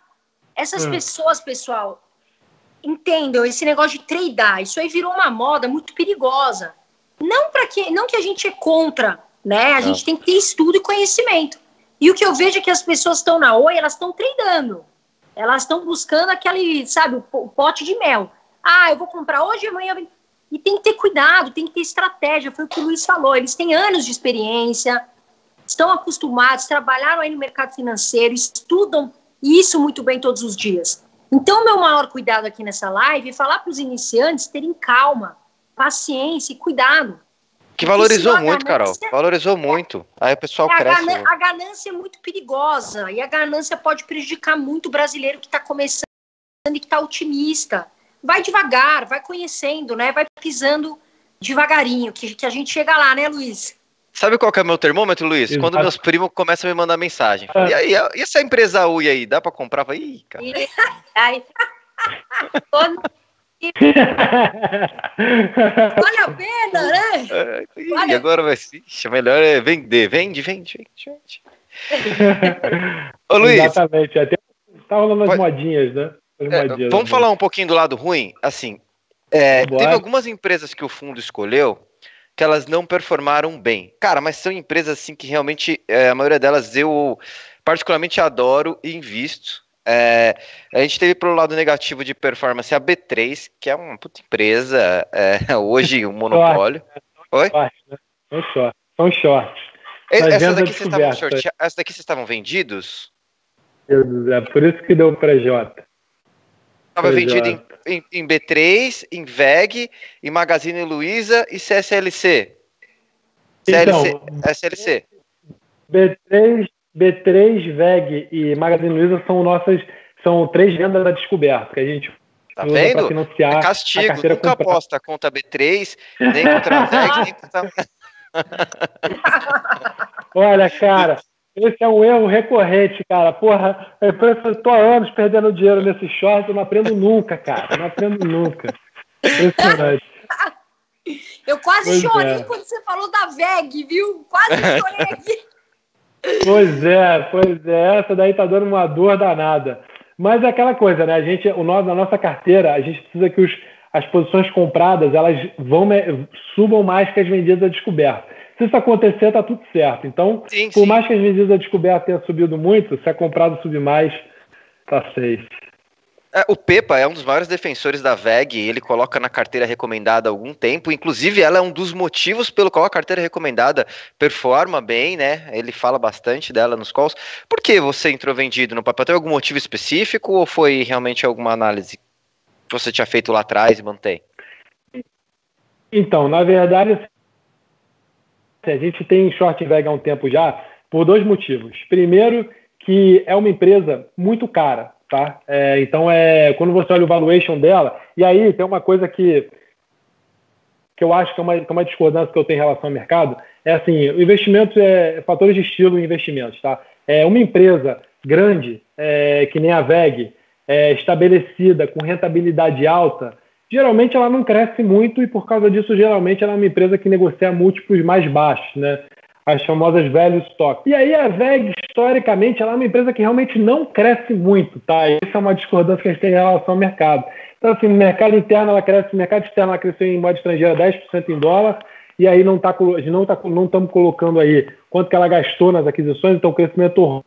essas hum. pessoas, pessoal. Entendam, esse negócio de tradar, isso aí virou uma moda muito perigosa. Não para que, não que a gente é contra, né? A gente tem que ter estudo e conhecimento. E o que eu vejo é que as pessoas estão na Oi, elas estão tradando. Elas estão buscando aquele, sabe, o pote de mel. Ah, eu vou comprar hoje, amanhã e tem que ter cuidado, tem que ter estratégia, foi o que o Luiz falou. Eles têm anos de experiência, estão acostumados, trabalharam aí no mercado financeiro, estudam isso muito bem todos os dias. Então, meu maior cuidado aqui nessa live é falar para os iniciantes terem calma, paciência e cuidado. Que valorizou muito, Carol. Valorizou muito. Aí o pessoal é, cresce. A, a ganância é muito perigosa. E a ganância pode prejudicar muito o brasileiro que está começando e que está otimista vai devagar, vai conhecendo, né? Vai pisando devagarinho, que, que a gente chega lá, né, Luiz? Sabe qual que é o meu termômetro, Luiz? Quando meus primos começam a me mandar mensagem. É. E aí, e essa empresa UI aí, dá pra comprar? Falei, Ih, cara. Vale a pena, né? É, e vale agora vai ser. Melhor é vender. Vende, vende, vende, vende. Ô, Luiz. Exatamente. Até tá rolando as Pode... modinhas, né? É, vamos falar um pouquinho do lado ruim? Assim, é, teve algumas empresas que o fundo escolheu que elas não performaram bem. Cara, mas são empresas assim que realmente é, a maioria delas eu particularmente adoro e invisto. É, a gente teve pelo lado negativo de performance a B3, que é uma puta empresa, é, hoje um monopólio. Oi? São short. São short. Essa daqui, vocês estavam essa daqui vocês estavam vendidos? É por isso que deu para J. Estava vendido em, em, em, B3, em VEG, em Magazine Luiza e CSLC. CLC, então, SLC. B3, B3, VEG e Magazine Luiza são nossas são três vendas da descoberta que a gente Tá vendo? É castigo, nunca comprada. aposta contra B3, nem contra a VEG, nem contra. Olha, cara, esse é um erro recorrente, cara. Porra, eu tô há anos perdendo dinheiro nesse short, eu não aprendo nunca, cara. Eu não aprendo nunca. Impressionante. Eu quase pois chorei é. quando você falou da VEG, viu? Quase chorei aqui. Pois é, pois é, essa daí tá dando uma dor danada. Mas é aquela coisa, né? A gente, o nosso, na nossa carteira, a gente precisa que os, as posições compradas elas vão subam mais que as vendidas a descoberto. Se isso acontecer, tá tudo certo. Então, sim, por sim. mais que as vendidas a descoberto tenham subido muito, se a comprada subir mais, tá safe. É, o Pepa é um dos maiores defensores da VEG, ele coloca na carteira recomendada há algum tempo, inclusive ela é um dos motivos pelo qual a carteira recomendada performa bem, né? Ele fala bastante dela nos calls. Por que você entrou vendido no papel? Tem algum motivo específico ou foi realmente alguma análise que você tinha feito lá atrás e mantém? Então, na verdade, a gente tem short VEG há um tempo já, por dois motivos. Primeiro, que é uma empresa muito cara tá? É, então, é, quando você olha o valuation dela, e aí tem uma coisa que, que eu acho que é, uma, que é uma discordância que eu tenho em relação ao mercado, é assim, o investimento é fatores de estilo e investimentos, tá? É uma empresa grande, é, que nem a VEG, é, estabelecida com rentabilidade alta, geralmente ela não cresce muito e por causa disso, geralmente ela é uma empresa que negocia múltiplos mais baixos, né? as famosas velhos stocks. E aí a VEG, historicamente, ela é uma empresa que realmente não cresce muito, tá? Isso é uma discordância que a gente tem em relação ao mercado. Então, assim, no mercado interno ela cresce, no mercado externo ela cresceu em moeda estrangeira 10% em dólar, e aí não tá, não tá, não estamos colocando aí quanto que ela gastou nas aquisições, então o crescimento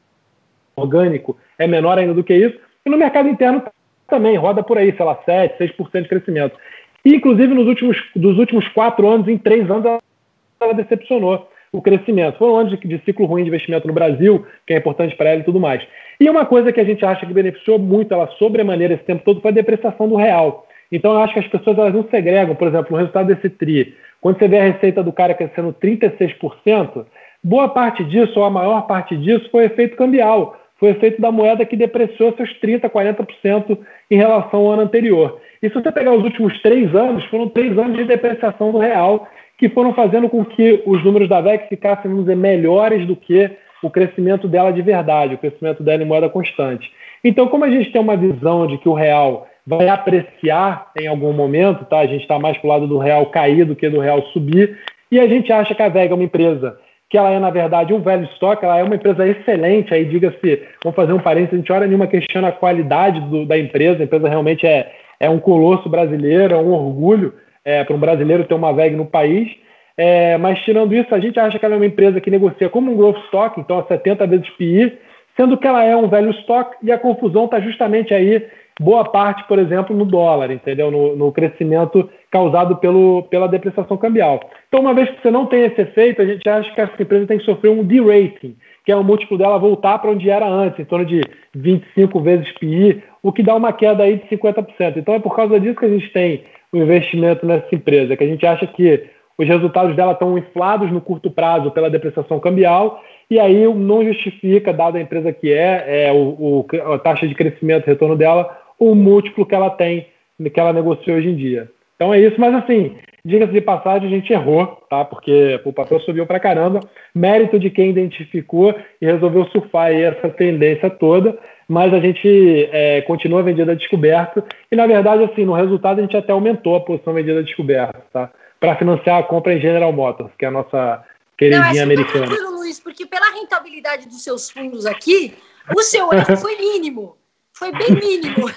orgânico é menor ainda do que isso. E no mercado interno também roda por aí, sei lá, 7, 6% de crescimento. E, inclusive, nos últimos, dos últimos quatro anos, em três anos, ela, decepcionou o crescimento. Foram anos de, de, ciclo ruim de investimento no Brasil, que é importante para ela e tudo mais. E uma coisa que a gente acha que beneficiou muito ela sobremaneira esse tempo todo foi a depreciação do real. Então eu acho que as pessoas elas não segregam, por exemplo, o resultado desse TRI. Quando você vê a receita do cara crescendo 36%, boa parte disso, ou a maior parte disso, foi efeito cambial. Foi efeito da moeda que depreciou seus 30%, 40% em relação ao ano anterior. E se você pegar os últimos três anos, foram três anos de depreciação do real que foram fazendo com que os números da VEX ficassem, vamos dizer, melhores do que o crescimento dela de verdade, o crescimento dela em moeda constante. Então, como a gente tem uma visão de que o real vai apreciar em algum momento, tá? A gente está mais para o lado do real cair do que do real subir, e a gente acha que a VEG é uma empresa que ela é, na verdade, um velho estoque, ela é uma empresa excelente, aí diga-se, vamos fazer um parênteses, a gente olha nenhuma questiona a qualidade do, da empresa, a empresa realmente é, é um colosso brasileiro, é um orgulho, é, para um brasileiro ter uma VEG no país. É, mas tirando isso, a gente acha que ela é uma empresa que negocia como um growth stock, então a 70 vezes PI, sendo que ela é um velho stock e a confusão está justamente aí, boa parte, por exemplo, no dólar, entendeu? No, no, crescimento causado pelo, pela depreciação cambial. Então, uma vez que você não tem esse efeito, a gente acha que essa empresa tem que sofrer um de-rating, que é o múltiplo dela voltar para onde era antes, em torno de 25 vezes PI, o que dá uma queda aí de 50%. Então, é por causa disso que a gente tem o investimento nessa empresa, que a gente acha que os resultados dela estão inflados no curto prazo pela depreciação cambial, e aí não justifica, dada a empresa que é, é o, o, a taxa de crescimento, retorno dela, o múltiplo que ela tem, que ela negocia hoje em dia. Então é isso, mas assim, diga-se de passagem, a gente errou, tá? Porque o papel subiu para caramba. Mérito de quem identificou e resolveu surfar aí essa tendência toda mas a gente é, continua vendida descoberto e, na verdade, assim, no resultado a gente até aumentou a posição vendida descoberto, tá? Para financiar a compra em General Motors, que é a nossa queridinha Não, americana. Tranquilo, Luiz, porque pela rentabilidade dos seus fundos aqui, o seu erro foi mínimo. Foi bem mínimo.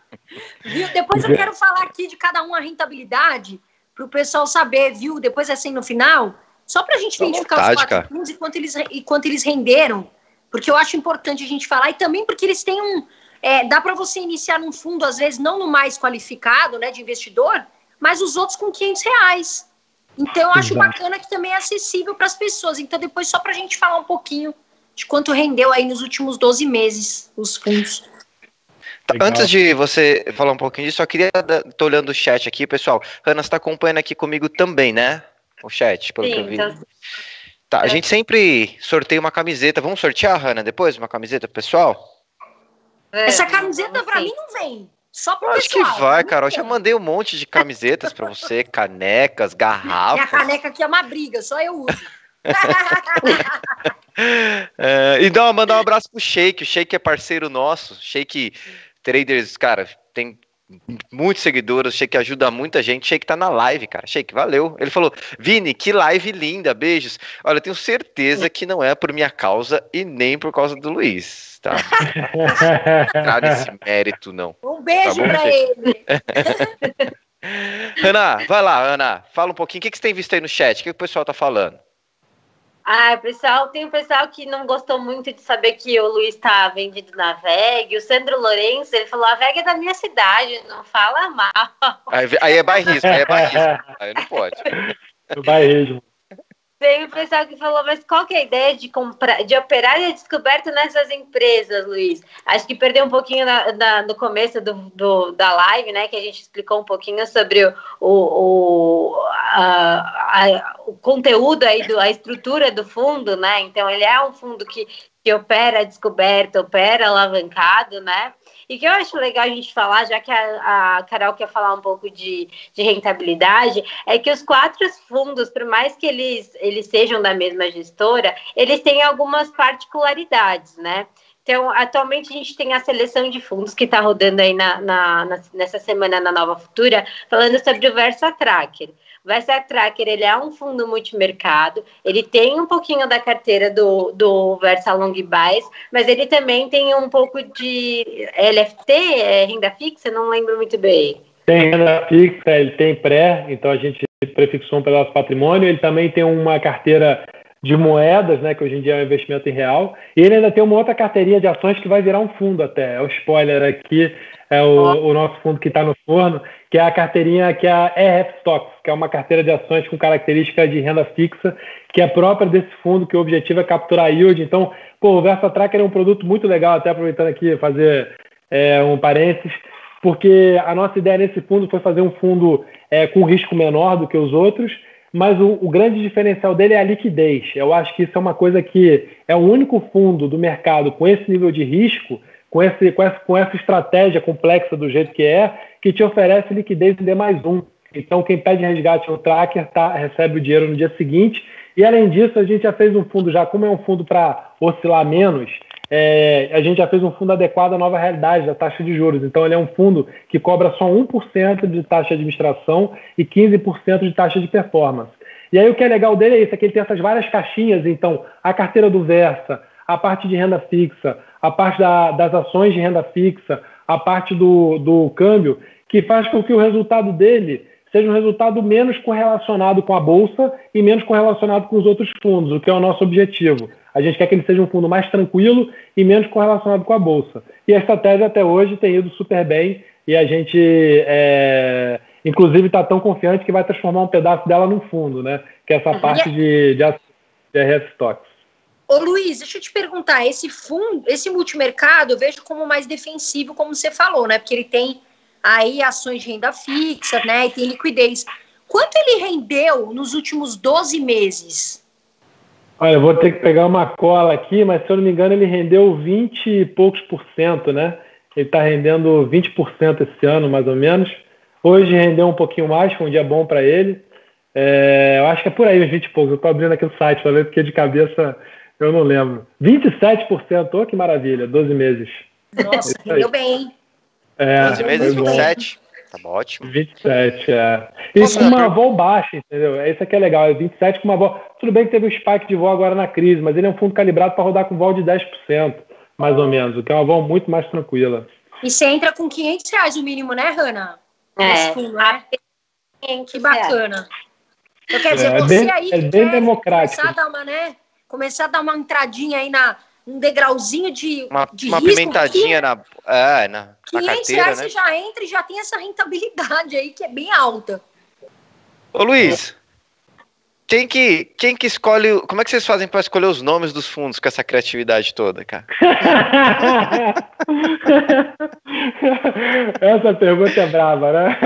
viu? Depois eu quero falar aqui de cada um a rentabilidade, para o pessoal saber, viu? Depois assim no final, só para a gente identificar vontade, os quatro fundos e quanto eles, e quanto eles renderam porque eu acho importante a gente falar, e também porque eles têm um. É, dá para você iniciar num fundo, às vezes, não no mais qualificado, né, de investidor, mas os outros com 500 reais. Então, eu acho Exato. bacana que também é acessível para as pessoas. Então, depois, só para a gente falar um pouquinho de quanto rendeu aí nos últimos 12 meses os fundos. Tá, antes de você falar um pouquinho disso, só queria. Tô olhando o chat aqui, pessoal. Ana, você está acompanhando aqui comigo também, né? O chat, pelo Sim, que eu vi. Então... Tá, a é. gente sempre sorteia uma camiseta. Vamos sortear, Hanna, depois uma camiseta pessoal? É, Essa camiseta para mim não vem. Só pro Acho pessoal. que vai, Carol. Eu já mandei um monte de camisetas para você, canecas, garrafas. Minha caneca aqui é uma briga, só eu uso. é, e não, mandar um abraço pro Shake. O Shake é parceiro nosso. Shake Traders, cara, tem muitos seguidores, Sheik ajuda muita gente. Sheik tá na live, cara. Sheik, valeu. Ele falou: Vini, que live linda, beijos. Olha, eu tenho certeza que não é por minha causa e nem por causa do Luiz, tá? Nada desse mérito, não. Um beijo tá pra ele. Ana, vai lá, Ana. Fala um pouquinho. O que, que você tem visto aí no chat? O que, que o pessoal tá falando? Ah, pessoal, tem um pessoal que não gostou muito de saber que o Luiz está vendido na VEG. O Sandro Lourenço, ele falou: a VEG é da minha cidade, não fala mal. Aí, aí é bairrismo, aí é bairrismo. Aí não pode. É bairrismo. Tem o pessoal que falou, mas qual que é a ideia de comprar, de operar e descoberto nessas empresas, Luiz? Acho que perdeu um pouquinho na, na, no começo do, do, da live, né? Que a gente explicou um pouquinho sobre o, o, a, a, o conteúdo aí, do, a estrutura do fundo, né? Então, ele é um fundo que, que opera descoberto, opera alavancado, né? E que eu acho legal a gente falar, já que a, a Carol quer falar um pouco de, de, rentabilidade, é que os quatro fundos, por mais que eles, eles sejam da mesma gestora, eles têm algumas particularidades, né? Então, atualmente a gente tem a seleção de fundos que está rodando aí na, na, nessa semana na Nova Futura, falando sobre o Versa Tracker. O Versa Tracker ele é um fundo multimercado, ele tem um pouquinho da carteira do, do Versa Long Buys, mas ele também tem um pouco de LFT, é, renda fixa, não lembro muito bem. Tem renda fixa, ele tem pré, então a gente prefixou um pedaço patrimônio, ele também tem uma carteira de moedas, né, que hoje em dia é um investimento em real, e ele ainda tem uma outra carteirinha de ações que vai virar um fundo até. É o spoiler aqui, é o, o nosso fundo que está no forno, que é a carteirinha que é a EF Stocks, que é uma carteira de ações com característica de renda fixa, que é própria desse fundo, que o objetivo é capturar yield. Então, pô, o Versa Tracker é um produto muito legal, até aproveitando aqui fazer é, um parênteses, porque a nossa ideia nesse fundo foi fazer um fundo é, com risco menor do que os outros, mas o, o, grande diferencial dele é a liquidez. Eu acho que isso é uma coisa que é o único fundo do mercado com esse nível de risco, com, esse, com, essa, com essa estratégia complexa do jeito que é, que te oferece liquidez em D mais um. Então, quem pede resgate no tracker tá, recebe o dinheiro no dia seguinte. E, além disso, a gente já fez um fundo, já como é um fundo para oscilar menos, é, a gente já fez um fundo adequado à nova realidade da taxa de juros. Então, ele é um fundo que cobra só 1% de taxa de administração e 15% de taxa de performance. E aí, o que é legal dele é isso: é que ele tem essas várias caixinhas. Então, a carteira do Versa, a parte de renda fixa, a parte da, das ações de renda fixa, a parte do, do câmbio, que faz com que o resultado dele seja um resultado menos correlacionado com a bolsa e menos correlacionado com os outros fundos, o que é o nosso objetivo. A gente quer que ele seja um fundo mais tranquilo e menos correlacionado com a bolsa. E a estratégia até hoje tem ido super bem e a gente, é, inclusive, está tão confiante que vai transformar um pedaço dela num fundo, né? Que é essa uhum. parte de, de, de RS Stocks. Ô Luiz, deixa eu te perguntar, esse fundo, esse multimercado eu vejo como mais defensivo, como você falou, né? Porque ele tem aí ações de renda fixa, né? E tem liquidez. Quanto ele rendeu nos últimos 12 meses? Olha, eu vou ter que pegar uma cola aqui, mas se eu não me engano, ele rendeu 20 e poucos por cento, né? Ele está rendendo 20% esse ano, mais ou menos. Hoje rendeu um pouquinho mais, foi um dia bom para ele. É, eu acho que é por aí, uns 20 e poucos. Eu estou abrindo aqui o site para ver, porque de cabeça eu não lembro. 27%, oh, que maravilha, 12 meses. Nossa, rendeu bem. É, 12 meses, 27. Tá ótimo. 27, é. E Nossa, com uma vol baixa, entendeu? Isso aqui é legal. É 27 com uma vol. Tudo bem que teve o um spike de vol agora na crise, mas ele é um fundo calibrado para rodar com vol de 10%, mais ou menos, o que é uma vol muito mais tranquila. E você entra com 500 reais o mínimo, né, Hanna? É. Fundo, né? Que bacana. Então, quer dizer, é, você bem, aí é bem democrático. Começar a dar uma, né? Começar a dar uma entradinha aí na, um degrauzinho de, uma, de uma risco, pimentadinha na, é, na, 500 na carteira, reais né? você já entra e já tem essa rentabilidade aí que é bem alta. Ô Luiz, quem que, quem que escolhe, como é que vocês fazem para escolher os nomes dos fundos com essa criatividade toda, cara? essa pergunta é brava, né?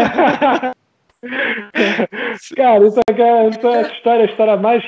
Cara, isso aqui é, isso é a história, a história mais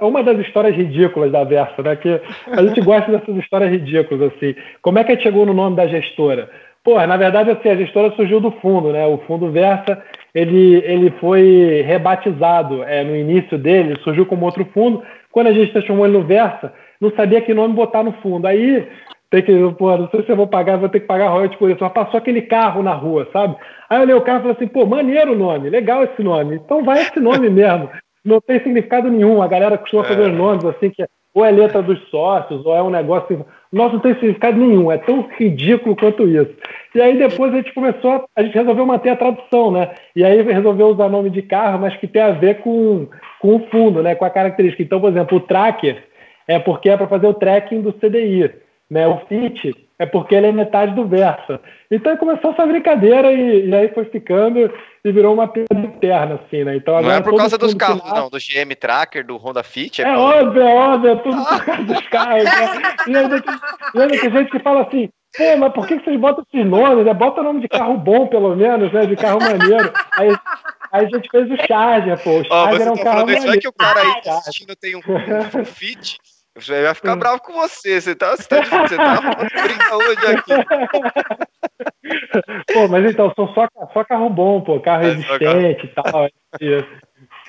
uma das histórias ridículas da Versa, né? Que a gente gosta dessas histórias ridículas, assim. Como é que chegou no nome da gestora? Pô, na verdade, assim, a gestora surgiu do fundo, né? O fundo Versa, ele, ele foi rebatizado é, no início dele, surgiu como outro fundo. Quando a gente transformou ele no Versa, não sabia que nome botar no fundo. Aí tem que, pô, não sei se eu vou pagar, vou ter que pagar royalties por isso. Mas passou aquele carro na rua, sabe? Aí eu olhei o carro e falei assim, pô, maneiro o nome, legal esse nome. Então vai esse nome mesmo. Não tem significado nenhum. A galera costuma fazer é. nomes assim que ou é letra dos sócios, ou é um negócio. Nossa, não tem significado nenhum, é tão ridículo quanto isso. E aí depois a gente começou, a gente resolveu manter a tradução, né? E aí resolveu usar nome de carro, mas que tem a ver com, com o fundo, né? Com a característica. Então, por exemplo, o tracker é porque é para fazer o tracking do CDI. Né? O fit é porque ele é metade do Versa. Então começou essa brincadeira e, e, aí foi ficando e virou uma piada interna, assim, né? Então, não é por causa dos carros, final... não, do GM Tracker, do Honda Fit. É, é óbvio, é óbvio, é tudo por causa dos carros. Né? E ainda, tem, e ainda tem gente que fala assim, Pô, mas por que vocês botam esses nomes? Né? Bota nome de carro bom, pelo menos, né? De carro maneiro. Aí, aí a gente fez o Charger, pô. O Charger oh, é um tá carro maneiro. É que o cara aí assistindo tem um, um Fit você vai ficar bravo com você. Você tá, você tá, você tá brinca hoje aqui. Pô, mas então, são só, só carro bom, pô. Carro é, resistente e tal. É,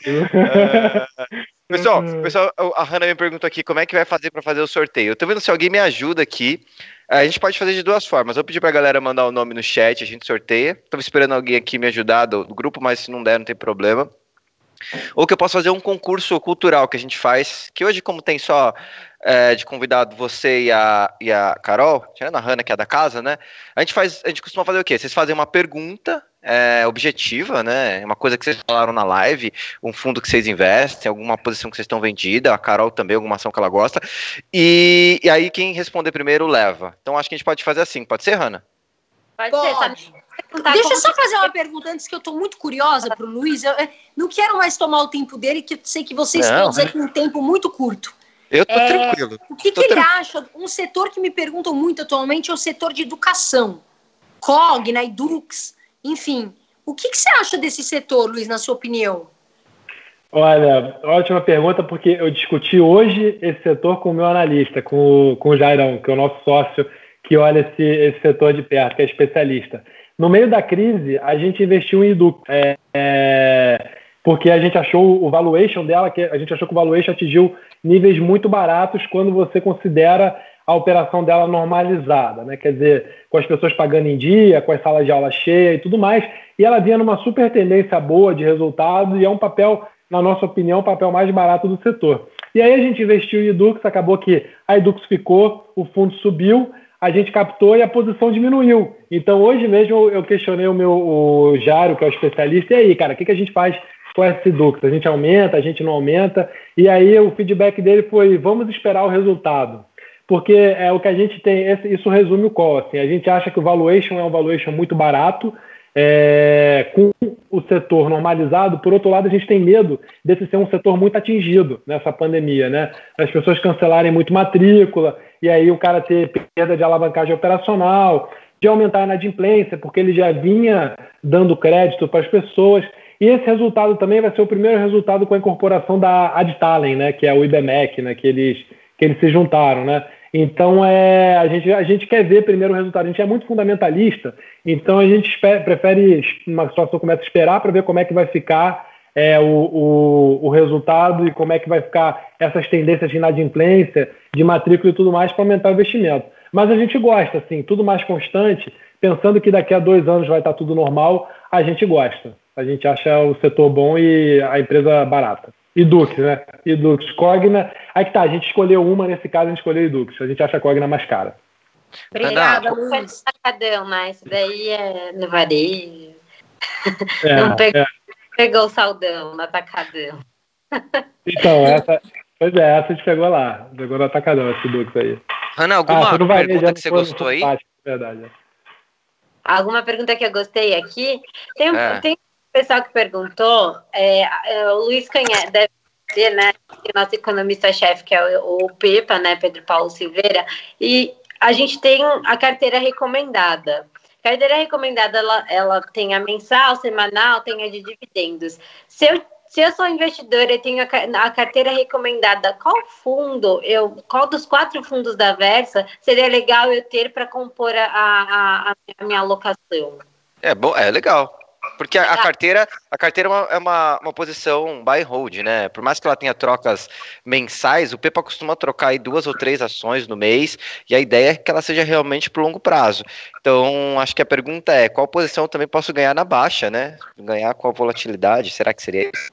pessoal, pessoal, a Hanna me perguntou aqui como é que vai fazer para fazer o sorteio. Eu tô vendo se alguém me ajuda aqui. A gente pode fazer de duas formas. Eu pedi pra galera mandar o nome no chat, a gente sorteia. Tava esperando alguém aqui me ajudar do, do grupo, mas se não der, não tem problema. Ou que eu posso fazer um concurso cultural que a gente faz, que hoje, como tem só é, de convidado você e a, e a Carol, tirando a Hanna, que é da casa, né? A gente faz, a gente costuma fazer o quê? Vocês fazem uma pergunta é, objetiva, né? Uma coisa que vocês falaram na live, um fundo que vocês investem, alguma posição que vocês estão vendida, a Carol também, alguma ação que ela gosta. E, e aí quem responder primeiro leva. Então acho que a gente pode fazer assim, pode ser, Hanna? Pode, pode. ser, tá? Deixa eu só fazer uma pergunta antes que eu estou muito curiosa para o Luiz. Eu não quero mais tomar o tempo dele, que eu sei que vocês não, todos aqui um tempo muito curto. Eu tô é, tranquilo. O que, que ele acha? Um setor que me perguntam muito atualmente é o setor de educação. COG, né, Edux, enfim. O que, que você acha desse setor, Luiz, na sua opinião? Olha, ótima pergunta, porque eu discuti hoje esse setor com o meu analista, com, com o Jairão, que é o nosso sócio que olha esse, esse setor de perto, que é especialista. No meio da crise, a gente investiu em Edu, é, é, porque a gente achou o valuation dela, que a gente achou que o valuation atingiu níveis muito baratos quando você considera a operação dela normalizada, né? Quer dizer, com as pessoas pagando em dia, com as salas de aula cheias e tudo mais. E ela vinha numa super tendência boa de resultado e é um papel, na nossa opinião, o papel mais barato do setor. E aí a gente investiu em Edux, acabou que a Edux ficou, o fundo subiu, a gente captou e a posição diminuiu. Então hoje mesmo eu questionei o meu o Jário, que é o especialista, e aí, cara, o que, que a gente faz com esse Dux? A gente aumenta, a gente não aumenta? E aí o feedback dele foi: vamos esperar o resultado. Porque é o que a gente tem, isso resume o qual. Assim, a gente acha que o valuation é um valuation muito barato, é, com o setor normalizado, por outro lado, a gente tem medo desse ser um setor muito atingido nessa pandemia, né? As pessoas cancelarem muito matrícula, e aí o cara ter perda de alavancagem operacional, de aumentar a inadimplência, porque ele já vinha dando crédito para as pessoas. E esse resultado também vai ser o primeiro resultado com a incorporação da Adtalem, né, que é o IBMEC, né, que eles, que eles se juntaram, né? Então, é, a, gente, a gente quer ver primeiro o resultado. A gente é muito fundamentalista, então a gente espera, prefere uma situação começa a esperar para ver como é que vai ficar é, o, o, o, resultado e como é que vai ficar essas tendências de inadimplência, de matrícula e tudo mais para aumentar o investimento. Mas a gente gosta, assim, tudo mais constante, pensando que daqui a dois anos vai estar tudo normal, a gente gosta. A gente acha o setor bom e a empresa barata. Edux, né? Edux. Cogna. Aí que tá, a gente escolheu uma, nesse caso a gente escolheu Edux. A gente acha a Cogna mais cara. Obrigada, Luiz. Sacadão, mas daí é no varejo. É, Não pegou, é. pegou o saldão no atacadão. Então, essa, pois é, essa a gente pegou lá. Pegou no atacadão esse Edux aí. Ana, alguma ah, pergunta que você gostou aí? Verdade. Alguma pergunta que eu gostei aqui? Tem, é. tem pessoal que perguntou, é, é, o Luiz Canhete deve ser, né, nosso economista-chefe, que é o, o Pepa, né, Pedro Paulo Silveira, e a gente tem a carteira recomendada. Carteira recomendada, ela, ela tem a mensal, semanal, tem a de dividendos. Se eu, se eu sou investidora e tenho a, a carteira recomendada, qual fundo, eu, qual dos quatro fundos da Versa seria legal eu ter para compor a, a, a minha alocação? É bom, é legal. Porque a, a carteira, a carteira é, uma, é uma, uma, posição buy hold, né? Por mais que ela tenha trocas mensais, o Pepa costuma trocar aí duas ou três ações no mês, e a ideia é que ela seja realmente por longo prazo. Então, acho que a pergunta é: qual posição eu também posso ganhar na baixa, né? Ganhar com a volatilidade? Será que seria isso?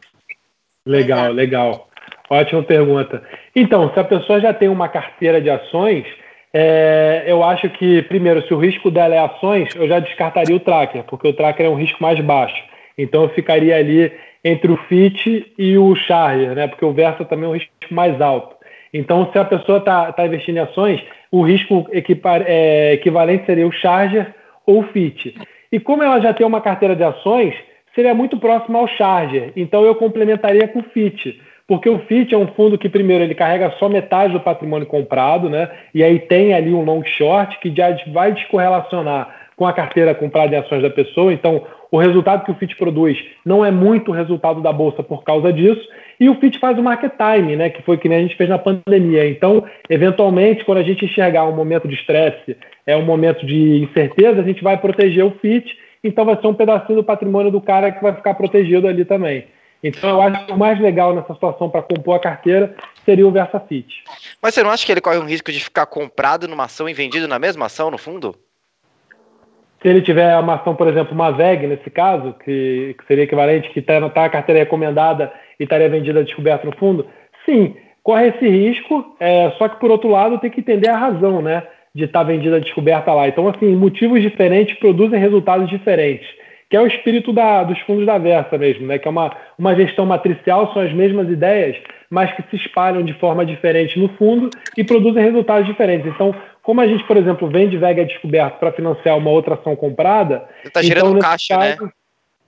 Legal, legal. Ótima pergunta. Então, se a pessoa já tem uma carteira de ações, é, eu acho que, primeiro, se o risco dela é ações, eu já descartaria o tracker, porque o tracker é um risco mais baixo. Então, eu ficaria ali entre o FIT e o Charger, né? porque o Versa também é um risco mais alto. Então, se a pessoa está tá investindo em ações, o risco é, equivalente seria o Charger ou o FIT. E como ela já tem uma carteira de ações, seria muito próximo ao Charger. Então, eu complementaria com o FIT porque o FIT é um fundo que, primeiro, ele carrega só metade do patrimônio comprado, né? E aí tem ali um long short que já vai descorrelacionar com a carteira comprada em ações da pessoa. Então, o resultado que o FIT produz não é muito o resultado da bolsa por causa disso. E o FIT faz o market time, né? Que foi que a gente fez na pandemia. Então, eventualmente, quando a gente enxergar um momento de estresse, é um momento de incerteza, a gente vai proteger o FIT. Então, vai ser um pedacinho do patrimônio do cara que vai ficar protegido ali também. Então eu acho que o mais legal nessa situação para compor a carteira seria o VersaFit. Mas você não acha que ele corre um risco de ficar comprado numa ação e vendido na mesma ação, no fundo? Se ele tiver uma ação, por exemplo, uma VEG, nesse caso, que, que seria equivalente, que está tá a carteira recomendada e estaria vendida descoberta no fundo, sim, corre esse risco, é, só que por outro lado tem que entender a razão, né? De estar tá vendida descoberta lá. Então, assim, motivos diferentes produzem resultados diferentes que é o espírito da, dos fundos da Versa mesmo, né? que é uma, uma gestão matricial, são as mesmas ideias, mas que se espalham de forma diferente no fundo e produzem resultados diferentes. Então, como a gente, por exemplo, vende Vega descoberto para financiar uma outra ação comprada... Você está então, gerando caixa, né? caso, né?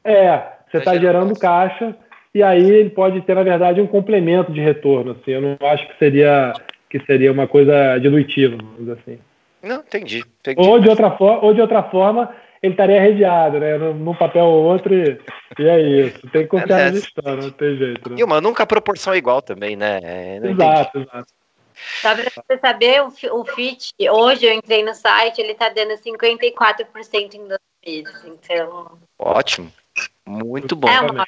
É, você está tá gerando caixa. caixa e aí ele pode ter, na verdade, um complemento de retorno. Assim. Eu não acho que seria, que seria uma coisa dilutiva, assim. Não, entendi. entendi. Ou, de outra ou de outra forma, ele estaria redeado, né? Num, papel ou outro e, e é isso. Tem que confiar é, na gestão, não tem jeito. Né? E uma, nunca a proporção é igual também, né? É, exato, entendi. exato. Só para você saber, o, o FIT, hoje eu entrei no site, ele está dando 54% em dois meses. Então. Ótimo. Muito bom. É uma,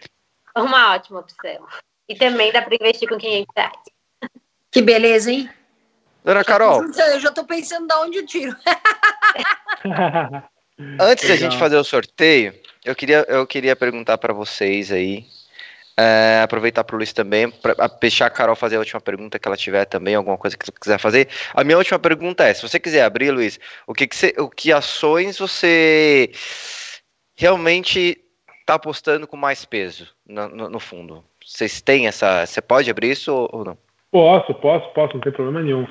uma ótima opção. E também dá para investir com 500 reais. Que beleza, hein? Dona Carol. Eu já estou pensando de onde eu tiro. Antes da gente fazer o sorteio, eu queria, eu queria perguntar para vocês aí, é, aproveitar para o Luiz também, para deixar a Carol fazer a última pergunta que ela tiver também, alguma coisa que você quiser fazer. A minha última pergunta é: se você quiser abrir, Luiz, o que, que, você, o que ações você realmente está apostando com mais peso no, no, no, fundo? Vocês têm essa. Você pode abrir isso ou, ou não? Posso, posso, posso, não tem problema nenhum.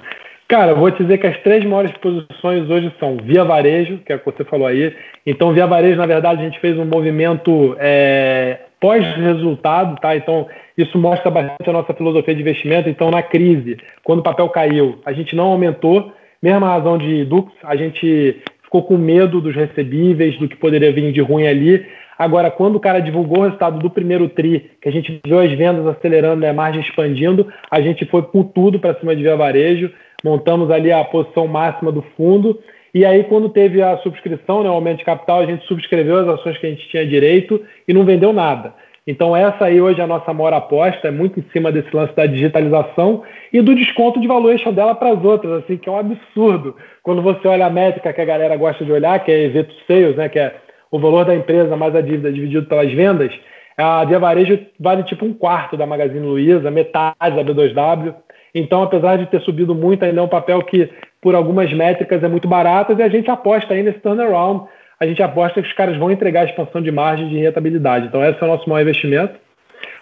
Cara, vou te dizer que as três maiores posições hoje são Via Varejo, que é o que você falou aí. Então, Via Varejo, na verdade, a gente fez um movimento é, pós-resultado, tá? Então, isso mostra bastante a nossa filosofia de investimento. Então, na crise, quando o papel caiu, a gente não aumentou, mesma razão de Dux, a gente ficou com medo dos recebíveis, do que poderia vir de ruim ali. Agora, quando o cara divulgou o resultado do primeiro TRI, que a gente viu as vendas acelerando, né, a margem expandindo, a gente foi com tudo para cima de Via Varejo montamos ali a posição máxima do fundo. E aí, quando teve a subscrição, né, o aumento de capital, a gente subscreveu as ações que a gente tinha direito e não vendeu nada. Então, essa aí hoje é a nossa maior aposta, é muito em cima desse lance da digitalização e do desconto de valuation dela para as outras, assim, que é um absurdo. Quando você olha a métrica que a galera gosta de olhar, que é EV to Sales, né, que é o valor da empresa mais a dívida dividido pelas vendas, a Via Varejo vale tipo um quarto da Magazine Luiza, metade da B2W. Então, apesar de ter subido muito, ainda é um papel que, por algumas métricas, é muito barato e a gente aposta aí nesse turnaround. A gente aposta que os caras vão entregar a expansão de margem de rentabilidade. Então, esse é o nosso maior investimento.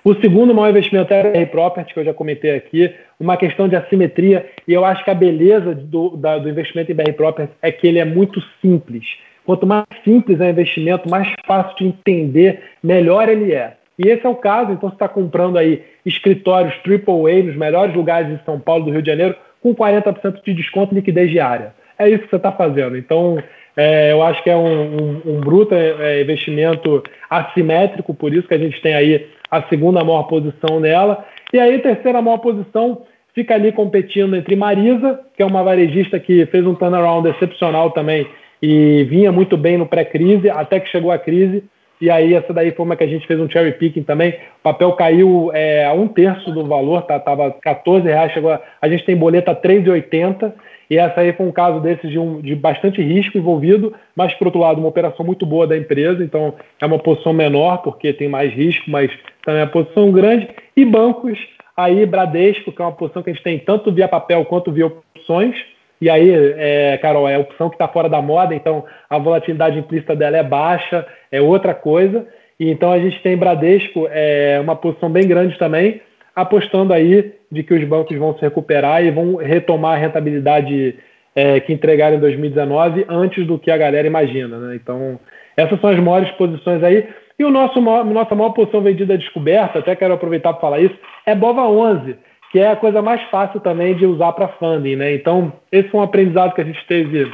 O segundo maior investimento é a BR Property, que eu já comentei aqui, uma questão de assimetria, e eu acho que a beleza do, da, do investimento em BR Property é que ele é muito simples. Quanto mais simples é o investimento, mais fácil de entender, melhor ele é. E esse é o caso, então você está comprando aí escritórios AAA nos melhores lugares de São Paulo, do Rio de Janeiro, com 40% de desconto e liquidez diária. É isso que você está fazendo. Então, é, eu acho que é um, um, um bruto é, investimento assimétrico, por isso que a gente tem aí a segunda maior posição nela. E aí, a terceira maior posição fica ali competindo entre Marisa, que é uma varejista que fez um turnaround excepcional também e vinha muito bem no pré-crise, até que chegou a crise e aí essa daí foi uma que a gente fez um cherry picking também. O papel caiu é, a um terço do valor, tá, tava 14 reais, chegou a, a gente tem boleta 3,80 e essa aí foi um caso desses de, um, de bastante risco envolvido, mas por outro lado uma operação muito boa da empresa, então é uma posição menor porque tem mais risco, mas também é uma posição grande. E bancos, aí Bradesco, que é uma posição que a gente tem tanto via papel quanto via opções, e aí, é, Carol, é a opção que está fora da moda, então a volatilidade implícita dela é baixa, é outra coisa. E então a gente tem Bradesco, é, uma posição bem grande também, apostando aí de que os bancos vão se recuperar e vão retomar a rentabilidade é, que entregaram em 2019 antes do que a galera imagina. Né? Então, essas são as maiores posições aí. E o nosso nossa maior posição vendida descoberta, até quero aproveitar para falar isso, é Bova 11 que é a coisa mais fácil também de usar para funding, né? Então, esse foi um aprendizado que a gente teve